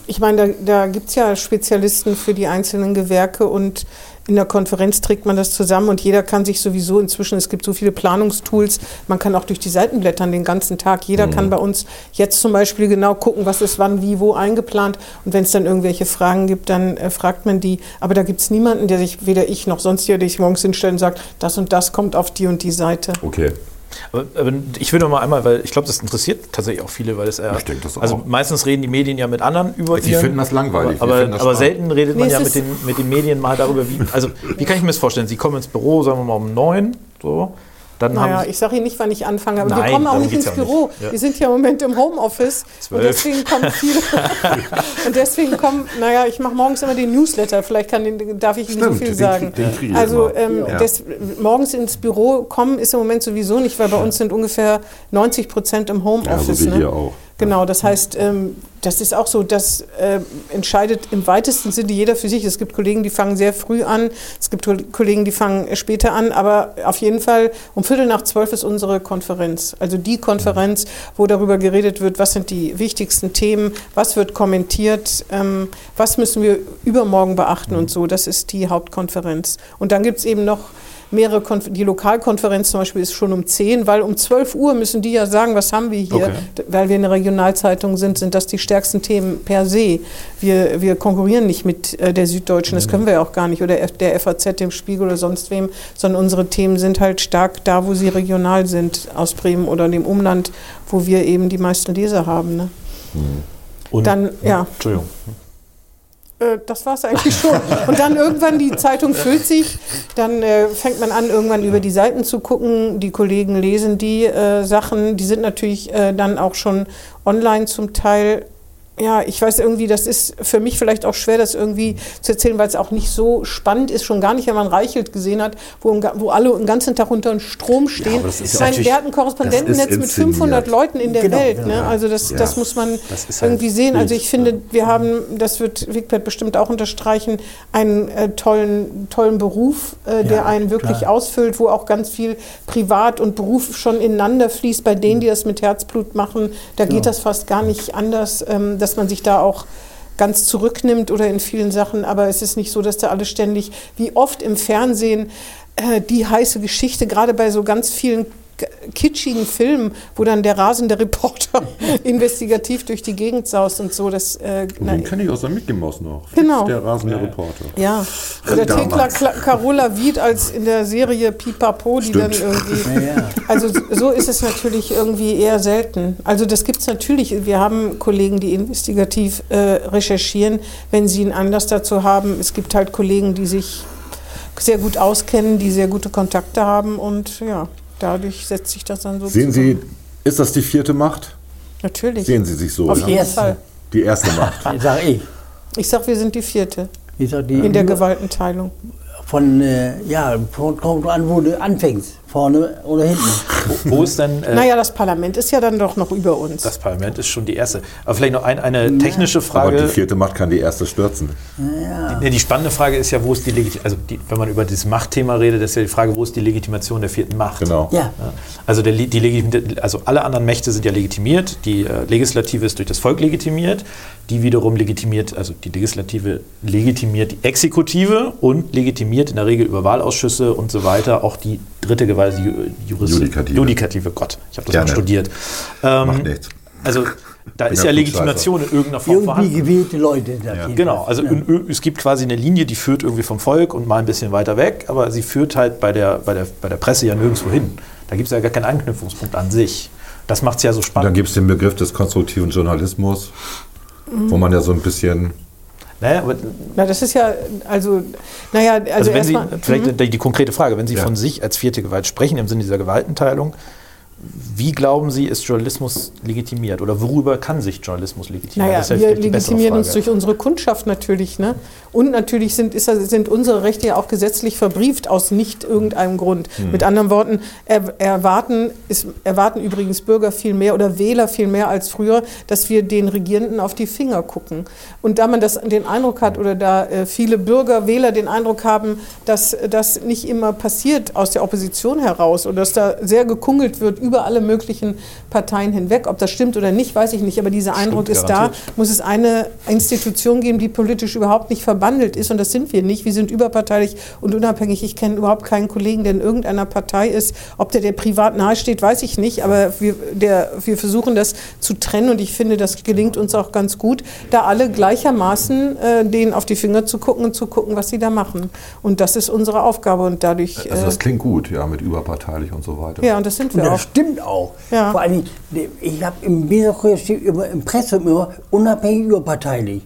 ich meine, da, da gibt es ja Spezialisten für die einzelnen Gewerke und in der Konferenz trägt man das zusammen und jeder kann sich sowieso inzwischen, es gibt so viele Planungstools, man kann auch durch die Seiten blättern den ganzen Tag. Jeder Mhm. kann bei uns jetzt zum Beispiel genau gucken, was ist wann, wie, wo eingeplant und wenn es dann irgendwelche Fragen gibt, dann äh, fragt man die. Aber da gibt es niemanden, der sich, weder ich noch sonst jeder, der sich morgens hinstellt und sagt, das und das kommt auf die und die Seite. Okay. Aber, aber ich will noch mal einmal, weil ich glaube, das interessiert tatsächlich auch viele, weil es äh, Ich denke das also auch. meistens reden die Medien ja mit anderen über Sie ihren- finden das langweilig, aber, finden das aber selten redet man Nee, ja mit den, mit den Medien mal darüber, wie also wie kann ich mir das vorstellen? Sie kommen ins Büro, sagen wir mal um neun, so, dann Naja, ich sage Ihnen nicht, wann ich anfange, aber wir Nein, kommen auch nicht ins ja Büro. nicht. Ja. Wir sind ja im Moment im Homeoffice und deswegen kommen viele. und deswegen kommen, naja, ich mache morgens immer den Newsletter, vielleicht kann, den- darf ich Ihnen so viel den- sagen. den ich also ähm, des, morgens ins Büro kommen ist im Moment sowieso nicht, weil bei uns sind ungefähr 90 Prozent im Ja, Homeoffice. so wie ne? hier auch. Genau, das heißt, ähm, das ist auch so, das äh, entscheidet im weitesten Sinne jeder für sich. Es gibt Kollegen, die fangen sehr früh an, es gibt Kol- Kollegen, die fangen später an, aber auf jeden Fall um Viertel nach zwölf ist unsere Konferenz. Also die Konferenz, wo darüber geredet wird, was sind die wichtigsten Themen, was wird kommentiert, ähm, was müssen wir übermorgen beachten und so. Das ist die Hauptkonferenz. Und dann gibt es eben noch mehrere, Konf die Lokalkonferenz zum Beispiel ist schon um 10, weil um 12 Uhr müssen die ja sagen, was haben wir hier. Okay. Weil wir eine Regionalzeitung sind, sind das die stärksten Themen per se. Wir, wir konkurrieren nicht mit äh, der Süddeutschen, das können wir ja auch gar nicht, oder der FAZ, dem Spiegel oder sonst wem, sondern unsere Themen sind halt stark da, wo sie regional sind, aus Bremen oder dem Umland, wo wir eben die meisten Leser haben. Ne? und, Dann, ja. Entschuldigung. Äh, Das war es eigentlich schon. Und dann irgendwann, die Zeitung füllt sich, dann äh, fängt man an, irgendwann über die Seiten zu gucken. Die Kollegen lesen die äh, Sachen. Die sind natürlich äh, dann auch schon online zum Teil. Ja, ich weiß irgendwie, das ist für mich vielleicht auch schwer, das irgendwie zu erzählen, weil es auch nicht so spannend ist, schon gar nicht, wenn man Reichelt gesehen hat, wo, im wo alle den ganzen Tag unter dem Strom stehen. aber das ist der hat ein Korrespondentennetz mit 500 inszeniert. Leuten in der Genau, Welt. genau. Ne? Also das, Ja. das muss man Das ist halt irgendwie sehen. Also ich finde, wir haben, das wird Wigbert bestimmt auch unterstreichen, einen äh, tollen, tollen Beruf, äh, der Ja, einen wirklich klar. ausfüllt, wo auch ganz viel Privat und Beruf schon ineinander fließt. Bei denen, die das mit Herzblut machen, da geht das fast gar nicht anders, ähm, dass man sich da auch ganz zurücknimmt oder in vielen Sachen, aber es ist nicht so, dass da alle ständig, wie oft im Fernsehen, äh, die heiße Geschichte, gerade bei so ganz vielen kitschigen Filmen, wo dann der rasende Reporter investigativ durch die Gegend saust und so. Das, äh, na, den kenne ich aus der Mickey Mouse noch. Genau. Der rasende Reporter. ja, oder. Thekla Kla- Carola Wied als in der Serie Pipapo, die dann Stimmt. irgendwie. Ja, ja. Also so ist es natürlich irgendwie eher selten. Also das gibt es natürlich. Wir haben Kollegen, die investigativ äh, recherchieren, wenn sie einen Anlass dazu haben. Es gibt halt Kollegen, die sich sehr gut auskennen, die sehr gute Kontakte haben und ja, dadurch setzt sich das dann so Sehen Sie zusammen. Ist das die vierte Macht? Natürlich. Sehen Sie sich so? Auf jeden. Fall. Die erste Macht. Sag ich. Ich sag, wir sind die vierte ich sag, die in der Gewaltenteilung. Von, äh, ja, kommt an, wo du anfängst. Vorne oder hinten. Wo ist denn äh, Naja, das Parlament ist ja dann doch noch über uns. das Parlament? Ist schon die erste. Aber vielleicht noch ein, eine technische Aber Frage. die vierte Macht kann die erste stürzen. Nee, die spannende Frage ist ja, wo ist die Legitimation, also die, wenn man über dieses Machtthema redet, ist ja die Frage, wo ist die Legitimation der vierten Macht? Genau. Ja. Ja, Also, der, die Legitim also alle anderen Mächte sind ja legitimiert. Die äh, Legislative ist durch das Volk legitimiert. Die wiederum legitimiert, also die Legislative legitimiert die Exekutive und legitimiert in der Regel über Wahlausschüsse und so weiter auch die dritte Gewalt, die Ju- Juris Judikative. Judikative. Gott, ich habe das Gerne. mal studiert. Ähm, Macht nichts. Also da ist ja ja. Legitimation in irgendeiner Form Irgendwie vorhanden. gewählte Leute. jedenfalls. Genau, also Ja. es gibt quasi eine Linie, die führt irgendwie vom Volk und mal ein bisschen weiter weg, aber sie führt halt bei der, bei der, bei der Presse ja nirgendwo hin. Da gibt es ja gar keinen Anknüpfungspunkt an sich. Das macht es ja so Und dann spannend. gibt es den Begriff des konstruktiven Journalismus, wo man ja so ein bisschen. Naja, aber, Na, das ist ja, also, naja, also, also wenn Sie, erstmal. vielleicht die, die konkrete Frage, wenn Sie Ja. von sich als vierte Gewalt sprechen, im Sinne dieser Gewaltenteilung, wie glauben Sie, ist Journalismus legitimiert? Oder worüber kann sich Journalismus legitimieren? Naja, Das ist ja wir legitimieren uns durch unsere Kundschaft natürlich. Ne? Und natürlich sind, ist, sind unsere Rechte ja auch gesetzlich verbrieft aus nicht irgendeinem Grund. Hm. Mit anderen Worten, er, erwarten, ist, erwarten übrigens Bürger viel mehr oder Wähler viel mehr als früher, dass wir den Regierenden auf die Finger gucken. Und da man das den Eindruck hat oder da äh, viele Bürger, Wähler den Eindruck haben, dass das nicht immer passiert aus der Opposition heraus oder dass da sehr gekungelt wird über alle möglichen Parteien hinweg. Ob das stimmt oder nicht, weiß ich nicht. Aber dieser Eindruck ist da, garantiert. muss es eine Institution geben, die politisch überhaupt nicht verbandelt ist. Und das sind wir nicht. Wir sind überparteilich und unabhängig. Ich kenne überhaupt keinen Kollegen, der in irgendeiner Partei ist. Ob der der privat nahesteht, weiß ich nicht. Aber wir, der, wir versuchen das zu trennen. Und ich finde, das gelingt uns auch ganz gut, da alle gleichermaßen äh, denen auf die Finger zu gucken und zu gucken, was sie da machen. Und das ist unsere Aufgabe. Und dadurch. Also das äh, klingt gut, ja, mit überparteilich und so weiter. ja, und das sind wir das auch. stimmt auch. Ja. Vor allem, ich habe im Weserkurier steht immer im Pressum immer unabhängig überparteilich.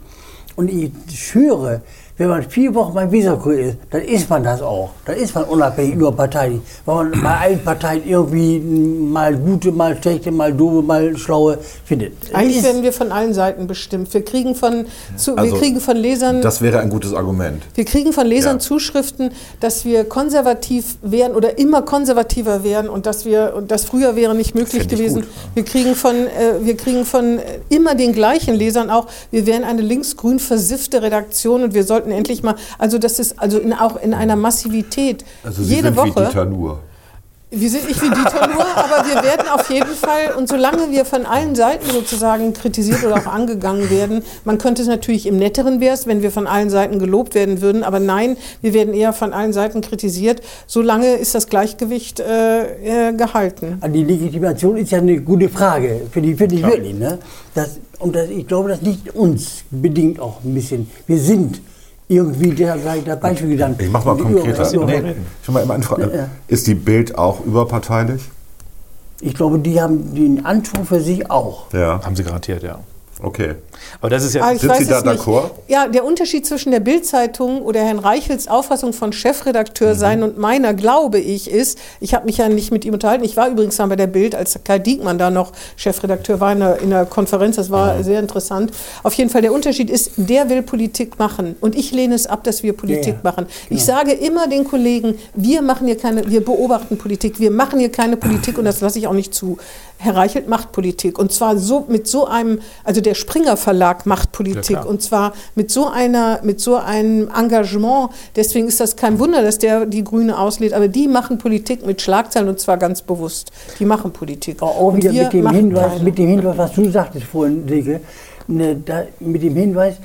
Und ich schwöre, wenn man vier Wochen beim Weserkurier ist, dann ist man das auch. Dann ist man unabhängig überparteilich. Weil man bei allen Parteien irgendwie mal gute, mal schlechte, mal doofe, mal schlaue findet. Eigentlich werden wir von allen Seiten bestimmt. Wir kriegen von, zu, Also, wir kriegen von Lesern Das wäre ein gutes Argument. Wir kriegen von Lesern Ja. Zuschriften, dass wir konservativ wären oder immer konservativer wären und dass wir und das früher wäre nicht möglich gewesen. gut. Wir kriegen von äh, wir kriegen von immer den gleichen Lesern auch, wir wären eine linksgrün versiffte Redaktion und wir sollten endlich mal, also das ist also in, auch in einer Massivität Also Sie jede sind Woche. wie Dieter Nuhr. Wir sind nicht wie Dieter Nuhr, aber wir werden auf jeden Fall, und solange wir von allen Seiten sozusagen kritisiert oder auch angegangen werden, man könnte es natürlich im Netteren wäre es, wenn wir von allen Seiten gelobt werden würden, aber nein, wir werden eher von allen Seiten kritisiert. Solange ist das Gleichgewicht äh, äh, gehalten. Die Legitimation ist ja eine gute Frage, für die finde ich wirklich. Ne? Das, und das, ich glaube, das liegt uns bedingt auch ein bisschen. Wir sind irgendwie der, der Beispiel genannt. Ich mach mal konkreter. Über- Nee, schon mal immer eine Frage. Ja, ja. Ist die Bild auch überparteilich? Ich glaube, die haben den Anspruch für sich auch. Ja. Haben Sie garantiert, ja. Okay. Aber das ist ja. Ah, ich Sind weiß Sie da es nicht. d'accord? Ja, der Unterschied zwischen der Bildzeitung oder Herrn Reichels Auffassung von Chefredakteur sein und meiner, glaube ich, ist, ich habe mich ja nicht mit ihm unterhalten. Ich war übrigens mal bei der Bild, als Kai Diekmann da noch Chefredakteur war in der, in der Konferenz. Das war sehr interessant. Auf jeden Fall, der Unterschied ist, der will Politik machen. Und ich lehne es ab, dass wir Politik Ja, ja. machen. Ich sage immer den Kollegen, wir machen hier keine, wir beobachten Politik, wir machen hier keine Politik und das lasse ich auch nicht zu. Herr Reichelt macht Politik und zwar so mit so einem, also der Springer Verlag macht Politik klar. und zwar mit so einer, mit so einem Engagement. Deswegen ist das kein Wunder, dass der die Grüne auslädt, aber die machen Politik mit Schlagzeilen und zwar ganz bewusst. Die machen Politik. Auch Und wieder mit dem, machen Hinweis, keine. mit dem Hinweis, was du sagtest vorhin, Silke, ne, da, mit dem Hinweis,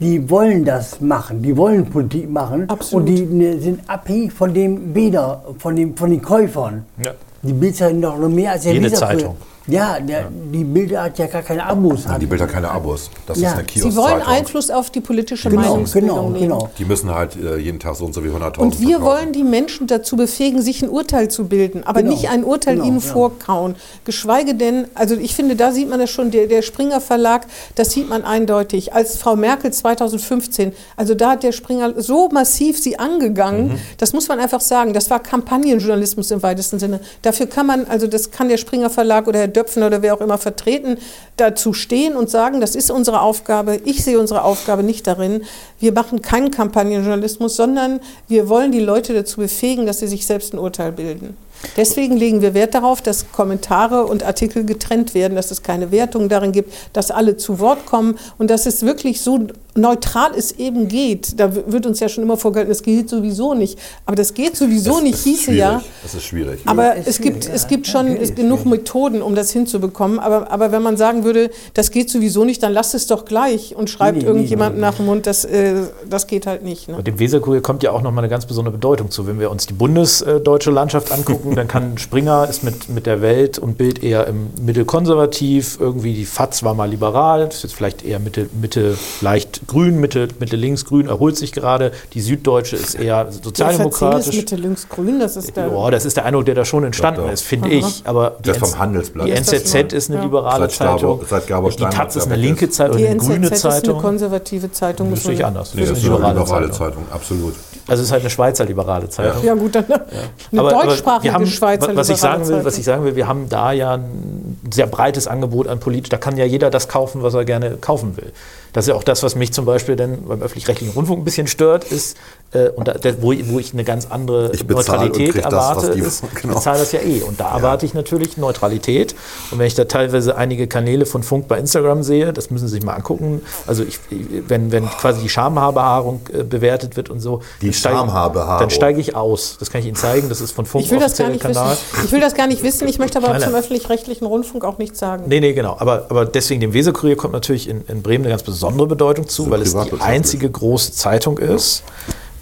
die wollen das machen, die wollen Politik machen Absolut. und die ne, sind abhängig von dem Bäder, von, dem, von den Käufern. Ja. Die Bildzeitung noch noch mehr als der Jede Zeitung. Ja, der, die Bilder hat ja gar keine Abos. Ja, die Bilder keine Abos. Das Ja. ist eine Sie Sie wollen. Einfluss auf die politische Genau, Meinungsbildung genau, nehmen. genau. Die müssen halt äh, jeden Tag so und so wie 100.000 Und wir verkaufen. wollen die Menschen dazu befähigen, sich ein Urteil zu bilden, aber Genau, nicht ein Urteil genau, ihnen ja. vorkauen. Geschweige denn, also ich finde, da sieht man das schon, der, der Springer Verlag, das sieht man eindeutig. Als Frau Merkel 2015, also da hat der Springer so massiv sie angegangen, Mhm. das muss man einfach sagen, das war Kampagnenjournalismus im weitesten Sinne. Dafür kann man, also das kann der Springer Verlag oder Herr Döpfen oder wer auch immer vertreten, dazu stehen und sagen, das ist unsere Aufgabe. Ich sehe unsere Aufgabe nicht darin. Wir machen keinen Kampagnenjournalismus, sondern wir wollen die Leute dazu befähigen, dass sie sich selbst ein Urteil bilden. Deswegen legen wir Wert darauf, dass Kommentare und Artikel getrennt werden, dass es keine Wertung darin gibt, dass alle zu Wort kommen und dass es wirklich so neutral es eben geht. Da wird uns ja schon immer vorgehalten, es geht sowieso nicht. Aber das geht sowieso Das nicht, hieße schwierig. ja. Das ist schwierig. Aber ist es gibt, es ja. gibt schon ist genug schwierig. Methoden, um das hinzubekommen. Aber, aber wenn man sagen würde, das geht sowieso nicht, dann lasst es doch gleich und schreibt Nee, nee, irgendjemandem nee. nach dem Mund, das, äh, das geht halt nicht. Ne? Und dem Weserkurier kommt ja auch nochmal eine ganz besondere Bedeutung zu. Wenn wir uns die bundesdeutsche Landschaft angucken, dann kann Springer ist mit, mit der Welt und Bild eher im Mittel konservativ, irgendwie die FAZ war mal liberal, das ist jetzt vielleicht eher Mitte, Mitte leicht grün, Mitte, Mitte links grün, erholt sich gerade. Die Süddeutsche ist eher ist sozialdemokratisch. Mitte links grün, das ist der. Ja, das ist der Eindruck, der da schon entstanden Doch, doch. ist, finde ich. Aber die Das vom NZ Handelsblatt. Die Ist NZZ ist eine Ja. liberale Zeitung. seit Gabor die Taz ist eine linke ist. Zeitung, Die eine NZZ grüne ist eine Zeitung. konservative Zeitung. Das ich man- anders. Nee, Das das ist ist eine eine liberale liberale Zeitung. Zeitung, absolut. Also es ist halt eine Schweizer liberale Zeitung. Ja gut, dann eine Aber- aber deutschsprachige wir haben, Schweizer was ich sagen will, was Zeitung. ich sagen will, wir haben da ja ein sehr breites Angebot an politisch. Da kann ja jeder das kaufen, was er gerne kaufen will. Das ist ja auch das, was mich zum Beispiel dann beim öffentlich-rechtlichen Rundfunk ein bisschen stört, ist, äh, und da, wo, wo ich eine ganz andere Ich Neutralität das, erwarte, was die- ist, genau. ich bezahle das ja eh. Und da erwarte ich natürlich Neutralität. Und wenn ich da teilweise einige Kanäle von Funk bei Instagram sehe, das müssen Sie sich mal angucken. Also ich, wenn, wenn quasi die Schamhaarbehaarung äh, bewertet wird und so, Die dann steige- steige ich aus. Das kann ich Ihnen zeigen. Das ist von Funk Ich will das gar offizieller nicht Kanal. wissen. Ich will das gar nicht wissen. Ich möchte aber Nein, zum öffentlich-rechtlichen Rundfunk auch nichts sagen. Nee, nee, genau. Aber, aber deswegen dem Weserkurier kommt natürlich in, in Bremen eine ganz besondere Bedeutung zu, So weil es die einzige große Zeitung ist,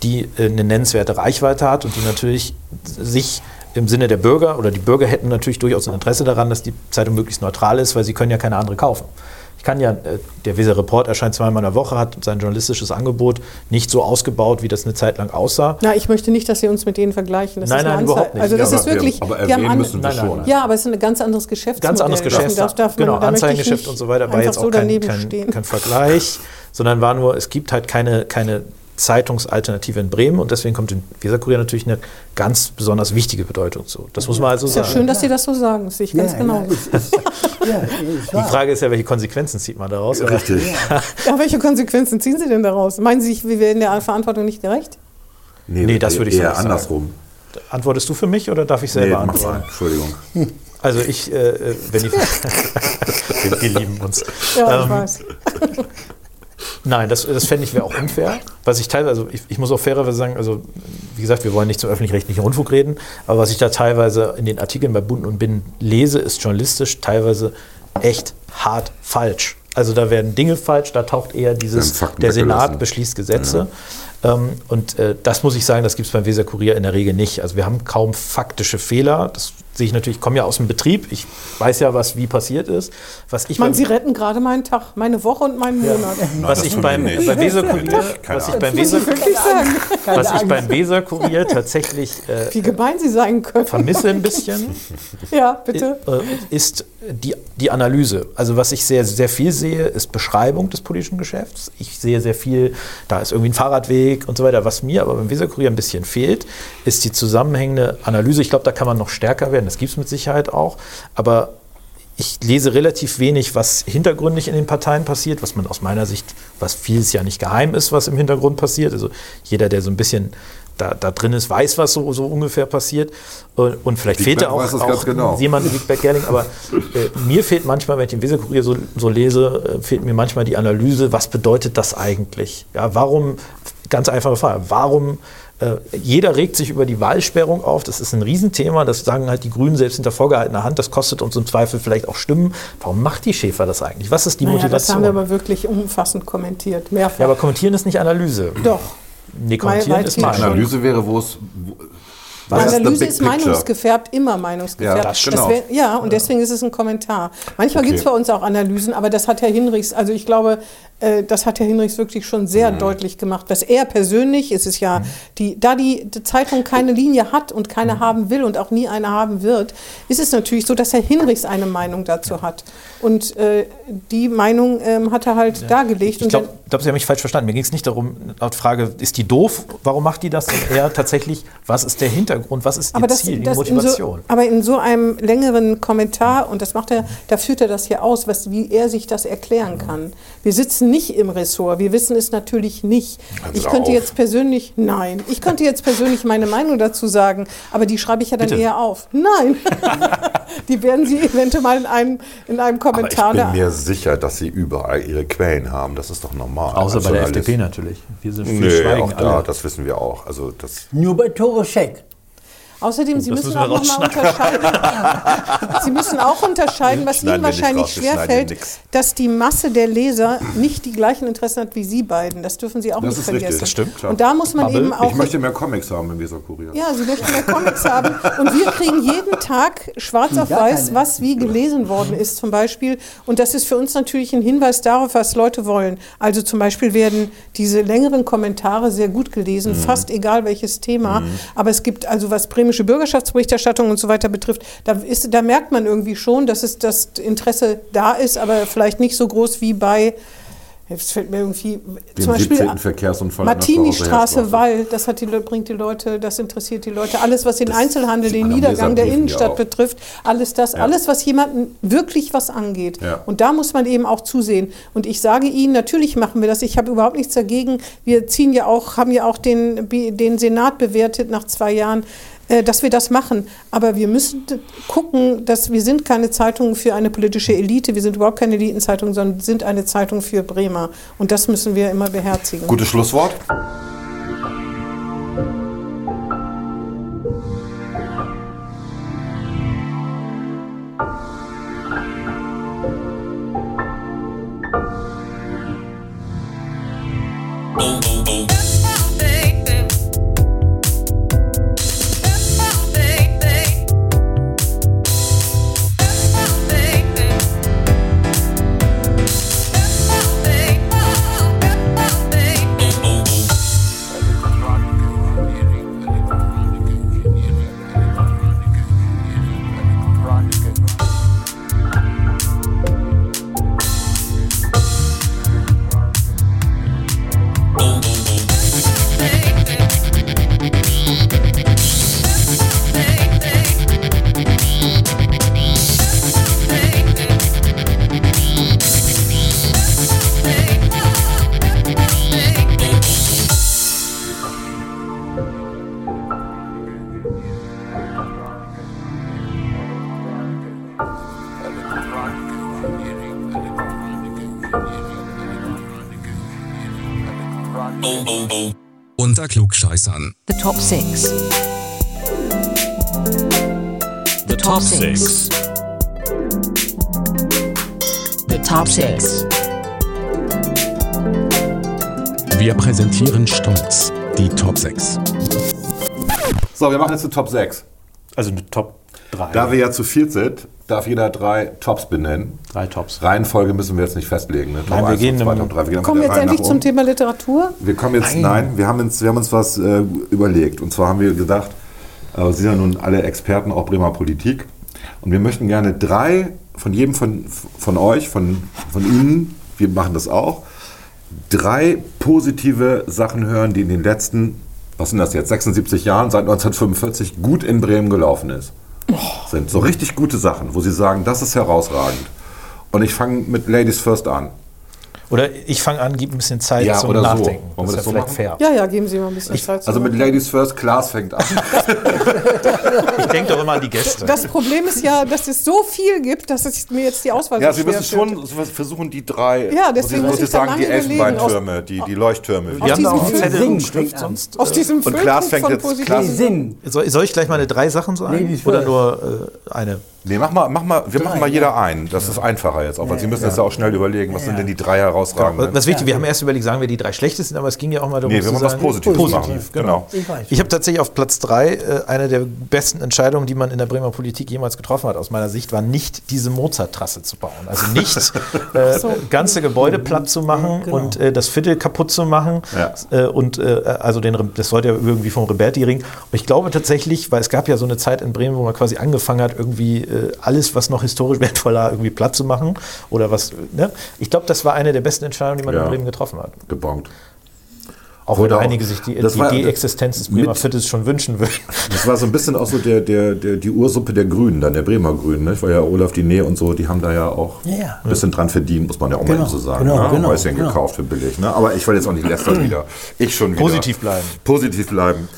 die äh, eine nennenswerte Reichweite hat und die natürlich sich im Sinne der Bürger oder die Bürger hätten natürlich durchaus ein Interesse daran, dass die Zeitung möglichst neutral ist, weil sie können ja keine andere kaufen. Ich kann ja, äh, der Weser Report erscheint zweimal in der Woche, hat sein journalistisches Angebot nicht so ausgebaut, wie das eine Zeit lang aussah. Na, ich möchte nicht, dass Sie uns mit denen vergleichen. Das Nein, nein, überhaupt nicht. Also das Ja, ist aber wir- wirklich. aber erwähnen müssen wir schon. Ja, aber es ist ein ganz anderes Geschäftsmodell. Ganz anderes Geschäft. darf, darf man, genau, ich Anzeigengeschäft und so weiter war einfach jetzt so auch kein, daneben kein, stehen. kein Vergleich, sondern war nur, es gibt halt keine, keine Zeitungsalternative in Bremen und deswegen kommt dem Weserkurier natürlich eine ganz besonders wichtige Bedeutung zu. Das muss man also Ist ja sagen. schön, dass Sie das so sagen. Das sehe ich ganz Ja, genau. ja, es ist, ja, ist Die. Frage ist ja, welche Konsequenzen zieht man daraus? Richtig. Ja, welche Konsequenzen ziehen Sie denn daraus? Meinen Sie, wir werden der Verantwortung nicht gerecht? Nee, das würde ich so eher sagen. andersrum. Antwortest du für mich oder darf ich selber Nee, antworten? Entschuldigung. Also ich, äh, äh, wenn die, wir, wir lieben uns. Ja, ich Ähm, weiß. Nein, das, das fände ich wäre auch unfair. Was ich teilweise, also ich, ich muss auch fairerweise sagen, also wie gesagt, wir wollen nicht zum öffentlich-rechtlichen Rundfunk reden, aber was ich da teilweise in den Artikeln bei Bund und Binnen lese, ist journalistisch teilweise echt hart falsch. Also da werden Dinge falsch, da taucht eher dieses, der Senat beschließt Gesetze. Ähm, und äh, das muss ich sagen, das gibt es beim Weser Kurier in der Regel nicht. Also wir haben kaum faktische Fehler. Das sehe ich natürlich, ich komme ja aus dem Betrieb. Ich weiß ja, was wie passiert ist. Was ich beim- Sie retten gerade meinen Tag, meine Woche und meinen Monat. was das ich tun beim, wir nicht. bei Weser Kurier, was ich beim Weser, was ich beim Weser Kurier tatsächlich äh, wie gemein Sie sein können. vermisse ein bisschen, Ja, bitte. äh, ist die, die Analyse. Also was ich sehr, sehr viel sehe, ist Beschreibung des politischen Geschäfts. Ich sehe sehr viel, da ist irgendwie ein Fahrradweg und so weiter. Was mir aber beim Weser Kurier ein bisschen fehlt, ist die zusammenhängende Analyse. Ich glaube, da kann man noch stärker werden. Das gibt es mit Sicherheit auch. Aber ich lese relativ wenig, was hintergründig in den Parteien passiert, was man aus meiner Sicht, was vieles ja nicht geheim ist, was im Hintergrund passiert. Also jeder, der so ein bisschen da, da drin ist, weiß, was so, so ungefähr passiert. Und, und vielleicht fehlt da auch, auch genau. jemand wie Wiegberg Gerling, aber äh, mir fehlt manchmal, wenn ich den Weserkurier so, so lese, äh, fehlt mir manchmal die Analyse, was bedeutet das eigentlich? Ja, warum, ganz einfache Frage, warum jeder regt sich über die Wahlsperrung auf. Das ist ein Riesenthema. Das sagen halt die Grünen selbst hinter vorgehaltener Hand. Das kostet uns im Zweifel vielleicht auch Stimmen. Warum macht die Schäfer das eigentlich? Was ist die Naja, das Motivation? haben wir aber wirklich umfassend kommentiert. Mehrfach. ja, aber kommentieren ist nicht Analyse. Doch. Nee, kommentieren ist schon. Analyse wäre, wo es. was ist the Analyse big ist picture? meinungsgefärbt, immer meinungsgefärbt. Ja, das genau. wär- ja und deswegen ist es ein Kommentar. Manchmal Okay. gibt es bei uns auch Analysen, aber das hat Herr Hinrichs, also ich glaube, äh, das hat Herr Hinrichs wirklich schon sehr Mhm. deutlich gemacht. Dass er persönlich, ist es ja, die, da die, die Zeitung keine Linie hat und keine Mhm. haben will und auch nie eine haben wird, ist es natürlich so, dass Herr Hinrichs eine Meinung dazu hat. Und äh, die Meinung ähm, hat er halt dargelegt. Ich Und glaube, ich glaube, Sie haben mich falsch verstanden. Mir ging es nicht darum, laut Frage, ist die doof? Warum macht die das? Sondern eher tatsächlich, was ist der Hintergrund? Was ist ihr Aber, das, Ziel, die das in Motivation? so, aber in so einem längeren Kommentar, und das macht er, da führt er das hier aus, was, wie er sich das erklären kann. Wir sitzen nicht im Ressort, wir wissen es natürlich nicht. Hören Sie Ich könnte auf. jetzt persönlich, nein, ich könnte jetzt persönlich meine Meinung dazu sagen, aber die schreibe ich ja dann Bitte. eher auf. Nein, die werden Sie eventuell mal in einem, in einem Aber ich Kommentar bin mir sicher, dass sie überall ihre Quellen haben. Das ist doch normal. Außer bei der Also FDP natürlich. Wir sind viel Nö, schweigen auch da, alle. das wissen wir auch. Also das, Nur bei Toroschek. Außerdem, Sie das müssen müssen auch noch mal unterscheiden. Sie müssen auch unterscheiden, was Ihnen wahrscheinlich schwerfällt, dass die Masse der Leser nicht die gleichen Interessen hat wie Sie beiden. Das dürfen Sie auch Das nicht ist richtig, vergessen. das stimmt, klar. Und da muss man Bubble. eben auch. ich möchte mehr Comics haben im Weserkurier. ja, Sie möchten mehr Comics haben. Und wir kriegen jeden Tag schwarz auf weiß, keine. was wie gelesen worden ist, zum Beispiel. Und das ist für uns natürlich ein Hinweis darauf, was Leute wollen. Also zum Beispiel werden diese längeren Kommentare sehr gut gelesen, Mhm. fast egal welches Thema. Aber es gibt also, was bremische Bürgerschaftsberichterstattung und so weiter betrifft, da, ist, da merkt man irgendwie schon, dass es das Interesse da ist, aber vielleicht nicht so groß wie bei. Jetzt fällt mir irgendwie Den zum Beispiel 17. Verkehrsunfall an der Martini-Straße, Straße, weil das hat die, bringt die Leute, das interessiert die Leute. Alles, was den Das Einzelhandel, den Niedergang der ja Innenstadt auch. betrifft, alles das, alles, was jemanden wirklich was angeht. Ja. Und da muss man eben auch zusehen. Und ich sage Ihnen, natürlich machen wir das. Ich habe überhaupt nichts dagegen. Wir ziehen ja auch, haben ja auch den, den Senat bewertet nach zwei Jahren dass wir das machen. Aber wir müssen gucken, dass wir sind keine Zeitung für eine politische Elite, wir sind überhaupt keine Elitenzeitung, sondern sind eine Zeitung für Bremer. Und das müssen wir immer beherzigen. Gutes Schlusswort. Unter Klugscheißern. The top six. The top six. The top six. Wir präsentieren stolz die Top 6. So, wir machen jetzt die Top 6. Also eine Top 3. Da wir ja zu viert sind, darf jeder drei Tops benennen. Drei Tops. Reihenfolge müssen wir jetzt nicht festlegen. Ne? Top Nein, wir 1, gehen Top 2, im- Top 3. Wir gehen Kommen jetzt endlich zum. Thema Literatur? Wir kommen jetzt, nein, wir haben uns, wir haben uns was äh, überlegt. Und zwar haben wir gedacht, äh, Sie sind ja nun alle Experten, auch Bremer Politik. Und wir möchten gerne drei von jedem von, von euch, von, von Ihnen, wir machen das auch, drei positive Sachen hören, die in den letzten, was sind das jetzt, 76 Jahren, seit 1945 gut in Bremen gelaufen ist. Sind so richtig gute Sachen, wo Sie sagen, das ist herausragend. Und ich fange mit Ladies First an. Oder ich fange an, gib ein bisschen Zeit Ja, zum oder so. Nachdenken. Wollen wir das das ist ja so vielleicht machen? fair. Ja, ja, geben Sie mal ein bisschen Zeit. Also zu mit Ladies First, Klaas fängt an. Ich denke doch immer an die Gäste. das Problem ist ja, dass es so viel gibt, dass es mir jetzt die Auswahl Ja, so Sie müssen schon so versuchen, die drei, Ja, deswegen muss ich sagen, die. Elfenbeintürme, die, die Leuchttürme. wir haben da auch Zettel und sonst. Aus diesem Und Klaas fängt von jetzt-. Klaas- Sinn. Soll, soll ich gleich mal eine drei Sachen sagen? Ladies Oder nur äh, eine? Nee, mach mal, mach mal, wir machen mal jeder einen. Das ist einfacher jetzt auch, weil Sie müssen jetzt ja auch schnell überlegen, was sind denn die drei herausragenden. Was wichtig, wir haben erst überlegt, sagen wir die drei schlechtesten, aber es ging ja auch mal darum Nee, wir wollen was sagen, Positives positiv, machen. genau. Ich. Ich habe tatsächlich auf Platz drei äh, eine der besten Entscheidungen, die man in der Bremer Politik jemals getroffen hat, aus meiner Sicht, war nicht diese Mozart-Trasse zu bauen. Also nicht äh, so. ganze Gebäude platt zu machen Genau. und äh, das Viertel kaputt zu machen. Ja. Äh, und äh, also den, das sollte ja irgendwie vom Reberti-Ring. Und ich glaube tatsächlich, weil es gab ja so eine Zeit in Bremen, wo man quasi angefangen hat, irgendwie äh, alles, was noch historisch wertvoll war, irgendwie platt zu machen. Oder was, ne? Ich glaube, das war eine der besten Entscheidungen, die man Ja. in Bremen getroffen hat. gebongt. Auch wenn auch- einige sich die, das die war- De-Existenz des Bremer mit- Viertels schon wünschen würden. Das war so ein bisschen auch so der, der, der, die Ursuppe der Grünen, dann der Bremer Grünen. Ne? Weil ja Olaf Diné und so, die haben da ja auch Ja, ja. ein bisschen dran verdient, muss man ja auch Genau, mal so sagen. genau, ne? genau, Häuschen genau. gekauft für billig. Ne? Aber ich will jetzt auch nicht lästern wieder. Ich schon wieder. Positiv bleiben. Positiv bleiben.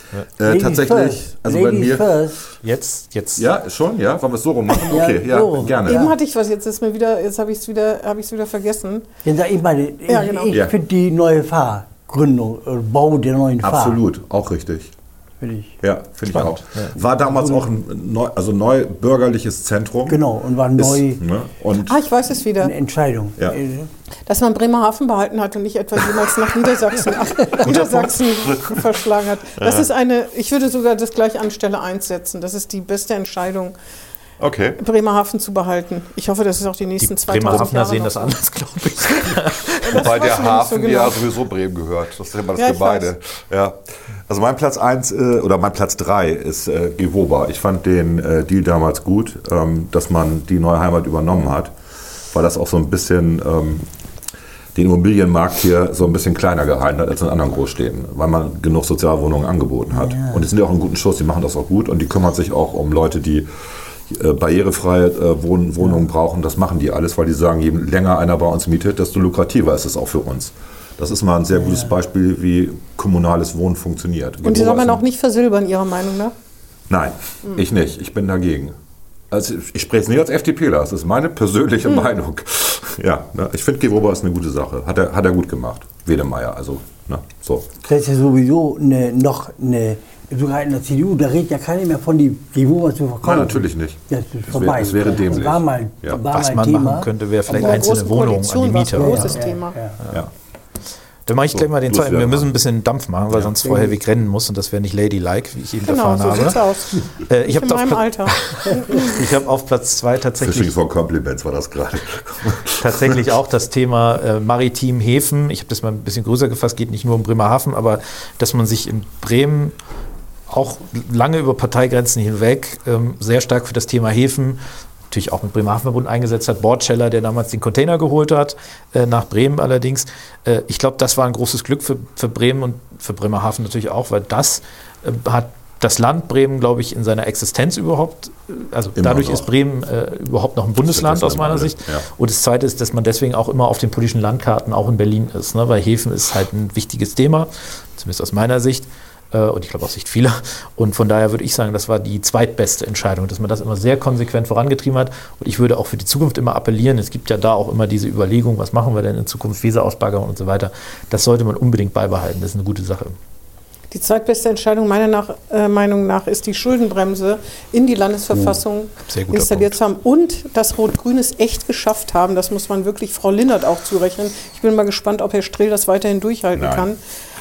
Äh, Ladies tatsächlich, first. also bei Ladies mir. first. Jetzt, jetzt. Ja, schon, ja? Wollen wir es so rum machen? Ja, Okay, ja, so gerne. Eben hatte ich was, jetzt ist mir wieder, jetzt habe ich es wieder, habe ich es wieder vergessen. Ich meine, Ja, ich, genau. ich Ja. finde die neue Fahrgründung, äh, Bau der neuen Fahr. Absolut, auch richtig. Finde ich. Ja, finde ich auch. Ja. War damals auch ein neu, also neu bürgerliches Zentrum. Genau, und war Ist, neu ne? Und Ah, ich weiß es wieder. eine Entscheidung. Ja. Dass man Bremerhaven behalten hat und nicht etwa jemals nach Niedersachsen, Niedersachsen verschlagen hat. Das ist eine, ich würde sogar das gleich an Stelle 1 setzen. Das ist die beste Entscheidung, okay. Bremerhaven zu behalten. Ich hoffe, das ist auch die Die nächsten 2000 Bremerhavener Jahre sehen das so. anders, glaube ich. Wobei der Hafen so ja genau. sowieso Bremen gehört. Das ist ja immer das Ja, Gemeine. Ja. Also mein Platz 1 äh, oder mein Platz 3 ist äh, Gewoba. Ich fand den äh, Deal damals gut, ähm, dass man die neue Heimat übernommen hat, weil das auch so ein bisschen ähm, den Immobilienmarkt hier so ein bisschen kleiner gehalten hat als in anderen Großstädten, weil man genug Sozialwohnungen angeboten hat. Und die sind ja auch in guten Schuss, die machen das auch gut und die kümmern sich auch um Leute, die äh, barrierefreie äh, Wohn Wohnungen brauchen. Das machen die alles, weil die sagen, je länger einer bei uns mietet, desto lukrativer ist es auch für uns. Das ist mal ein sehr gutes Beispiel, wie kommunales Wohnen funktioniert. Und die soll man auch nicht versilbern, Ihrer Meinung nach? Nein, ich nicht. Ich bin dagegen. Also ich spreche es nicht als FDPler, das ist meine persönliche Meinung. Ja, ne, ich finde Gewoba ist eine gute Sache. Hat er, hat er gut gemacht. Wedemeyer, also ne, so. Das ist ja sowieso eine, noch eine, sogar in der CDU, da redet ja keiner mehr von die Revolver zu verkaufen. Nein, natürlich nicht. Das ist Es wär- vorbei. es wäre dämlich. War mal, Ja. war Was mal man Thema. machen könnte, wäre vielleicht einzelne Wohnungen an die Koalition war es Mieter. ein oder großes so. Thema. Ja. Dann mache ich gleich mal den zweiten. Wir müssen ein bisschen Dampf machen, weil sonst vorher Weg rennen muss und das wäre nicht ladylike, wie ich eben Genau, erfahren so habe. aus. Äh, ich habe In auf, meinem Pla- Alter. ich hab auf Platz zwei Fishing tatsächlich, for Compliments war das gerade. tatsächlich auch das Thema äh, maritim Häfen. Ich habe das mal ein bisschen größer gefasst, geht nicht nur um Bremerhaven, aber dass man sich in Bremen auch lange über Parteigrenzen hinweg ähm, sehr stark für das Thema Häfen, natürlich auch mit Bremerhaven-Verbund eingesetzt hat. Bordscheller, der damals den Container geholt hat, äh, nach Bremen allerdings. Äh, ich glaube, das war ein großes Glück für, für Bremen und für Bremerhaven natürlich auch, weil das äh, hat das Land Bremen, glaube ich, in seiner Existenz überhaupt, äh, also Immer dadurch noch. ist Bremen äh, überhaupt noch ein Bundesland aus meiner Sicht. ja. Und das Zweite ist, dass man deswegen auch immer auf den politischen Landkarten auch in Berlin ist, ne? weil Häfen ist halt ein wichtiges Thema, zumindest aus meiner Sicht und ich glaube aus Sicht vieler. Und von daher würde ich sagen, das war die zweitbeste Entscheidung, dass man das immer sehr konsequent vorangetrieben hat. Und ich würde auch für die Zukunft immer appellieren, es gibt ja da auch immer diese Überlegung, was machen wir denn in Zukunft, Wiserausbaggerung und so weiter. Das sollte man unbedingt beibehalten, das ist eine gute Sache. Die zweitbeste Entscheidung meiner nach, äh, Meinung nach ist die Schuldenbremse in die Landesverfassung guter installiert zu haben und dass Rot-Grün es echt geschafft haben. Das muss man wirklich Frau Lindert auch zurechnen. Ich bin mal gespannt, ob Herr Strehl das weiterhin durchhalten Nein, kann.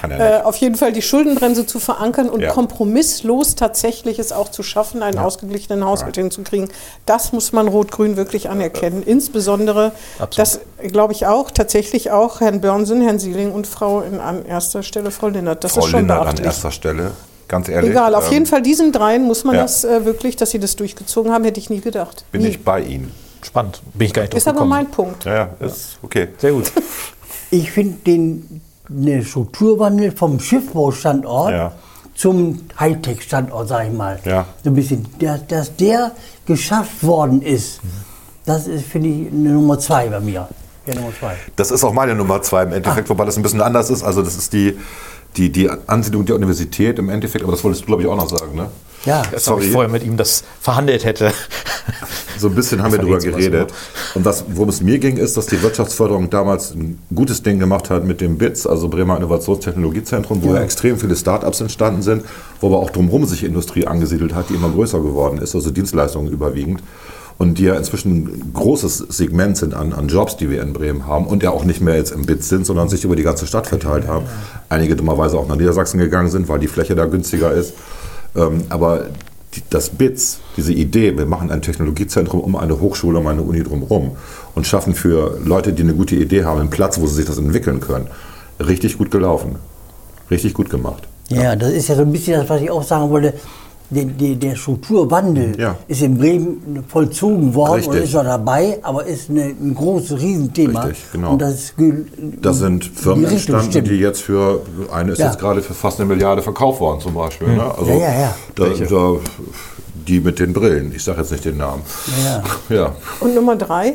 Äh, auf jeden Fall die Schuldenbremse zu verankern und Ja. kompromisslos tatsächlich es auch zu schaffen, einen ausgeglichenen Haushalt hinzukriegen. Das muss man Rot-Grün wirklich anerkennen. Insbesondere, Absolut. das glaube ich auch, tatsächlich auch Herrn Börnsen, Herrn Sieling und Frau in, an erster Stelle Frau Lindert. Das Frau ist schon Lindert an beachtlich. erster Stelle, ganz ehrlich. Egal, auf ähm, jeden Fall diesen dreien muss man ja. das äh, wirklich, dass sie das durchgezogen haben, hätte ich nie gedacht. Bin nie. ich bei Ihnen. Spannend, bin ich gar nicht Ist aber gekommen. mein Punkt. Ja, ja, ist okay. Sehr gut. Ich finde den eine Strukturwandel vom Schiffbaustandort Ja. zum Hightech-Standort, sag ich mal. Ja. So ein bisschen, dass, dass der geschafft worden ist, das ist, finde ich, eine Nummer zwei bei mir. Ja, Nummer zwei. Das ist auch meine Nummer zwei im Endeffekt, wobei das ein bisschen anders ist. Also das ist die, die, die Ansiedlung der Universität im Endeffekt, aber das wolltest du, glaube ich, auch noch sagen, ne? Ja, Als ob ich Sorry. vorher mit ihm das verhandelt hätte. So ein bisschen haben wir darüber geredet. Und was, worum es mir ging, ist, dass die Wirtschaftsförderung damals ein gutes Ding gemacht hat mit dem BITS, also Bremer Innovationstechnologiezentrum, wo ja. extrem viele Startups entstanden sind, wo aber auch drumherum sich Industrie angesiedelt hat, die immer größer geworden ist, also Dienstleistungen überwiegend. Und die ja inzwischen ein großes Segment sind an, an Jobs, die wir in Bremen haben und ja auch nicht mehr jetzt im BITS sind, sondern sich über die ganze Stadt verteilt haben. Einige dummerweise auch nach Niedersachsen gegangen sind, weil die Fläche da günstiger ist. Ähm, aber die, das BITS, diese Idee, wir machen ein Technologiezentrum um eine Hochschule, um eine Uni drumherum und schaffen für Leute, die eine gute Idee haben, einen Platz, wo sie sich das entwickeln können, richtig gut gelaufen. Richtig gut gemacht. Ja, das ist ja so ein bisschen das, was ich auch sagen wollte. Der, der, der Strukturwandel Ja. ist in Bremen vollzogen worden und Richtig. ist noch dabei, aber ist eine, ein großes Riesenthema. Richtig, genau. Und das, Da sind Firmen die entstanden, stimmt. die jetzt für, eine ist Ja. jetzt gerade für fast eine Milliarde verkauft worden zum Beispiel. Ne? Also Ja, ja, ja. Da, da, die mit den Brillen, ich sage jetzt nicht den Namen. Ja. Ja, Und Nummer drei?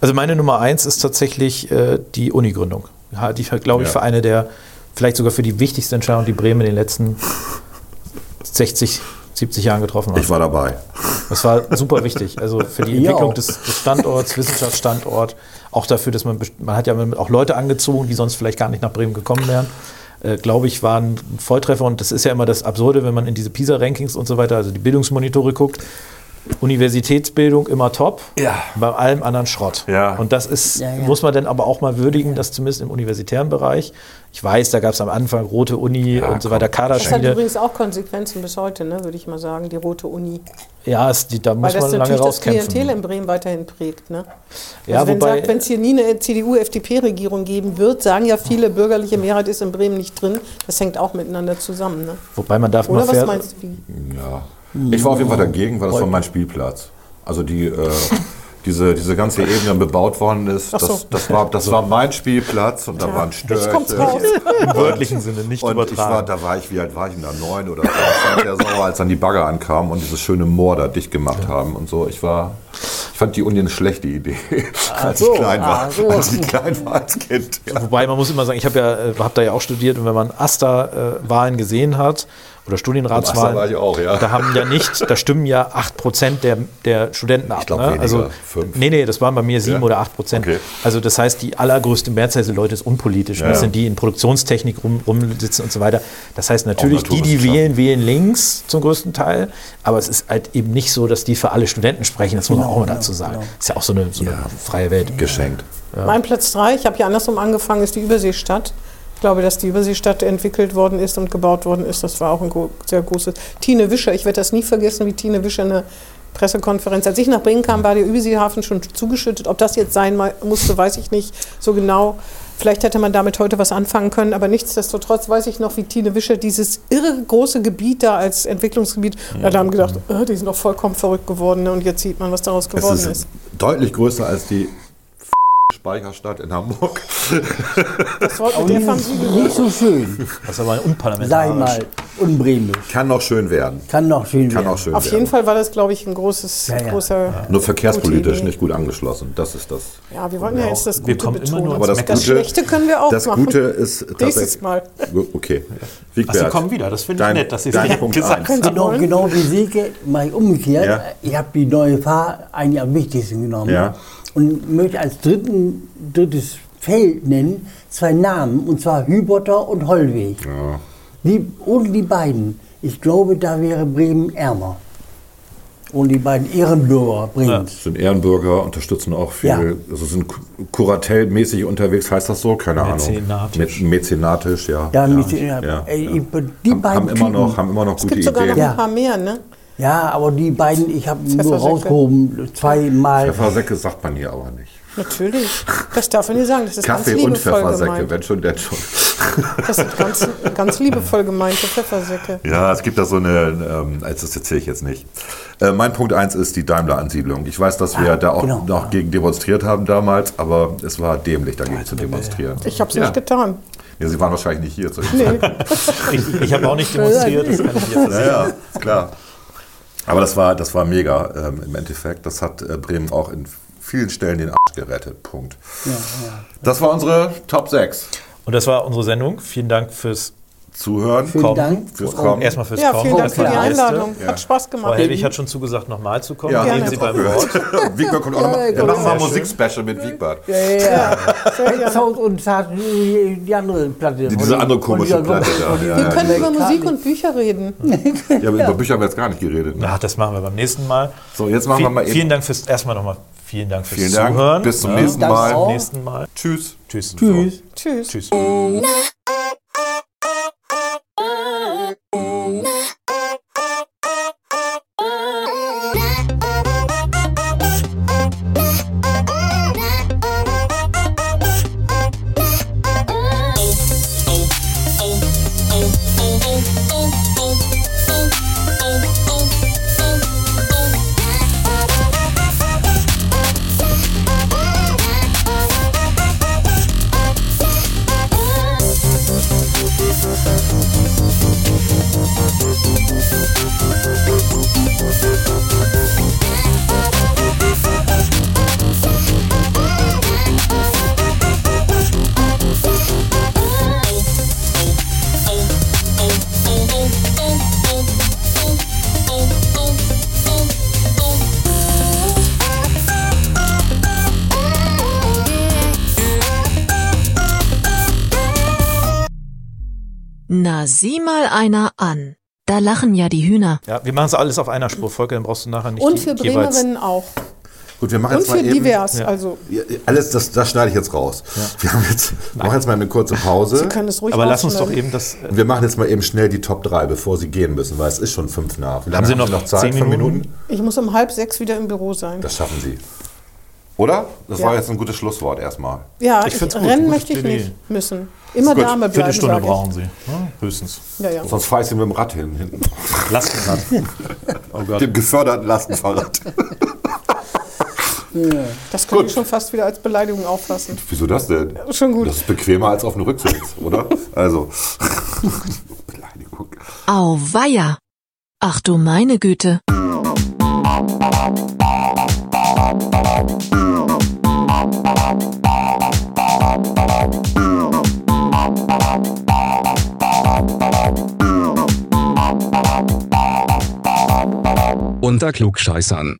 Also meine Nummer eins ist tatsächlich äh, die Uni-Gründung. Ja, die, glaube ich, Ja. für eine der, vielleicht sogar für die wichtigste Entscheidung, die Bremen in den letzten 60, 70 Jahren getroffen hat. ich war dabei. Das war super wichtig. Also für die Entwicklung des, des Standorts, Wissenschaftsstandort, auch dafür, dass man, man hat ja auch Leute angezogen, die sonst vielleicht gar nicht nach Bremen gekommen wären. Äh, glaube ich, war ein Volltreffer und das ist ja immer das Absurde, wenn man in diese PISA-Rankings und so weiter, also die Bildungsmonitore guckt. Universitätsbildung immer top, Ja. bei allem anderen Schrott. Ja. Und das ist, Ja, ja. muss man dann aber auch mal würdigen, dass zumindest im universitären Bereich, ich weiß, da gab es am Anfang rote Uni und so weiter, Das hat Kaderspiele. übrigens auch Konsequenzen bis heute, ne, würde ich mal sagen, die Rote Uni. Ja, es, die, da Weil muss das man lange natürlich das rauskämpfen. Klientel in Bremen weiterhin prägt. Ne? Ja, also wenn wobei- wenn es hier nie eine CDU-FDP-Regierung geben wird, sagen ja viele, bürgerliche Mehrheit ist in Bremen nicht drin. Das hängt auch miteinander zusammen. Ne? Wobei man darf Oder mal was meinst du? Wie? Ja. Ich war auf jeden Fall dagegen, weil das war mein Spielplatz. Also die, äh, diese, diese ganze Ebene dann bebaut worden ist, so. das, das, war, das war mein Spielplatz und da waren Störche. im wörtlichen Sinne nicht Und ich war, übertragen. da war ich, wie alt war ich denn da? Neun oder so. Ich war sehr sauer, als dann die Bagger ankamen und dieses schöne Moor da dicht gemacht haben und so. Ich war, ich fand die Uni eine schlechte Idee, als so, ich klein war. ah, so. Als ich klein war als Kind. Ja. Wobei man muss immer sagen, ich habe ja, äh, hab da ja auch studiert und wenn man AStA-Wahlen gesehen hat oder Studienratswahlen, war ich auch, ja. da haben ja nicht, da stimmen ja 8% der, der Studenten ab. Ich glaub, ne? also, fünf. Nee, nee, das waren bei mir 7 Ja? oder 8%. Okay. Also das heißt, die allergrößte Mehrzahl der Leute ist unpolitisch. Ja, Das ja. sind die in Produktionstechnik rum, rumsitzen und so weiter. Das heißt natürlich, die, die wählen, wählen links zum größten Teil. Aber es ist halt eben nicht so, dass die für alle Studenten sprechen. Das muss man auch mal dazu sagen. Ist ja auch so eine, so eine freie Welt. Geschenkt. Mein Platz drei, ich habe ja andersrum angefangen, ist die Überseestadt. Ich glaube, dass die Überseestadt entwickelt worden ist und gebaut worden ist. Das war auch ein sehr großes. Tine Wischer, ich werde das nie vergessen, wie Tine Wischer eine Pressekonferenz. Als ich nach Bremen kam, war der Überseehafen schon zugeschüttet. Ob das jetzt sein musste, weiß ich nicht so genau. Vielleicht hätte man damit heute was anfangen können, aber nichtsdestotrotz weiß ich noch, wie Tine Wischer dieses irre große Gebiet da als Entwicklungsgebiet, da haben gedacht, äh, die sind doch vollkommen verrückt geworden ne? und jetzt sieht man, was daraus Es geworden ist, ist. deutlich größer als die Speicherstadt in Hamburg. Das Wort Aber mit der nicht, so schön, Das ist aber ich unparlamentarisch. mal, unbremisch. Kann noch schön werden. Kann noch schön Kann werden. auch schön Auf werden. jeden Fall war das, glaube ich, ein großes, Ja, ja. großer. Nur verkehrspolitisch Gute Idee. nicht gut angeschlossen. Das ist das. Ja, wir wollen ja jetzt das Gute Wir kommen immer betonen. nur Aber das. Gute, Schlechte können wir auch das machen. Gute ist Nächstes tatsächlich. Mal. Okay. Ach, Sie kommen wieder. Das finde ich dein- nett, dass Sie es dein Punkt gesagt eins. Sie Genau, wollen? genau wie Silke, mal ich umgekehrt. Ja. Ich habe die neue Fahr eigentlich am wichtigsten genommen. Ja. Und möchte als dritten, drittes Feld nennen zwei Namen, und zwar Hübotter und Hollweg. Ja. Die, ohne die beiden, ich glaube, da wäre Bremen ärmer. Ohne die beiden Ehrenbürger Bremens. Sind Ehrenbürger, unterstützen auch viel, Ja. also sind ku- kuratellmäßig unterwegs, heißt das so? Keine Mäzenatisch. Ahnung. Mä- Mäzenatisch, ja. Ja, ja. ja. ja. Ey, ja. Die Haben, beiden haben, immer noch, haben immer noch Es gute gibt sogar noch Ideen. Ja. ein paar mehr, ne? Ja, aber die beiden, ich habe nur rausgehoben, zweimal. Pfeffersäcke sagt man hier aber nicht. Natürlich. Das darf man nicht sagen. Das ist Kaffee ganz und liebevoll Pfeffersäcke, gemeint. wenn schon, denn schon. Das sind ganz, ganz liebevoll gemeinte Pfeffersäcke. Ja, es gibt da so eine, ähm, das erzähle ich jetzt nicht. Äh, mein Punkt eins ist die Daimler-Ansiedlung. Ich weiß, dass wir Ah, da auch genau. noch gegen demonstriert haben damals, aber es war dämlich, dagegen zu demonstrieren. Ich habe es ja. nicht getan. Ja, Sie waren wahrscheinlich nicht hier zu dem Nee. Ich, ich habe auch nicht demonstriert, das kann ich jetzt Ja, ja, klar. Aber das war, das war mega ähm, im Endeffekt. Das hat äh, Bremen auch in vielen Stellen den Arsch gerettet. Punkt. Das war unsere Top 6. Und das war unsere Sendung. Vielen Dank fürs Zuhören, Vielen Kommen. Dank. fürs Kommen. erstmal fürs Ja, Kommen. vielen Dank und für die. Einladung. Ja. Hat Spaß Frau gemacht. Helwig hat schon zugesagt, nochmal zu kommen. Ja, Nehmen Sie beim Wort. Wiegbert kommt auch nochmal. Ja, Wir machen mal schön. Musikspecial mit Wiegbert. Ja, ja, ja. Sound und Tat, die andere Platte. Diese andere komische Platte Wir ja, können über Musik und Bücher reden. Ja, aber über Bücher haben wir jetzt gar nicht geredet. Ne? Ach, das machen wir beim nächsten Mal. So, jetzt machen wir mal eben- Vielen Dank fürs erstmal nochmal. Vielen Dank fürs Vielen Dank. Zuhören. Bis zum Ja. nächsten Mal. auch. Beim nächsten Mal. Tschüss. Tschüss. Tschüss. Tschüss. Tschüss. Einer an. Da lachen ja die Hühner. Ja, wir machen es alles auf einer Spur. Volker, dann brauchst du nachher nicht Und die für jeweils- Bremerinnen auch. Gut, wir machen Und jetzt mal für eben. divers. Ja. Also, Ja, alles, das, das schneide ich jetzt raus. Wir haben jetzt, machen jetzt mal eine kurze Pause. Sie können es ruhig Aber lass uns doch eben das. äh, Wir machen jetzt mal eben schnell die Top 3, bevor Sie gehen müssen, weil es ist schon fünf nach. Wie lange Sie noch Zeit? zehn Fünf Minuten? Ich muss um halb sechs wieder im Büro sein. Das schaffen Sie. Oder? Das Ja. war jetzt ein gutes Schlusswort erstmal. Ja, Ich ich gut, rennen möchte ich Plädoyer. nicht müssen. Immer gut. Dame bleiben, Viertelstunde brauchen Sie. Ja, höchstens. Ja, ja. Sonst fahre ich Sie mit dem Rad hin, hinten. Lastenrad. oh Gott. Dem geförderten Lastenfahrrad. Das kann ich schon fast wieder als Beleidigung auffassen. Wieso das denn? Schon gut. Das ist bequemer als auf dem Rücksitz, oder? Also. Beleidigung. Auweia. Ach du meine Güte. Unter Klugscheißern.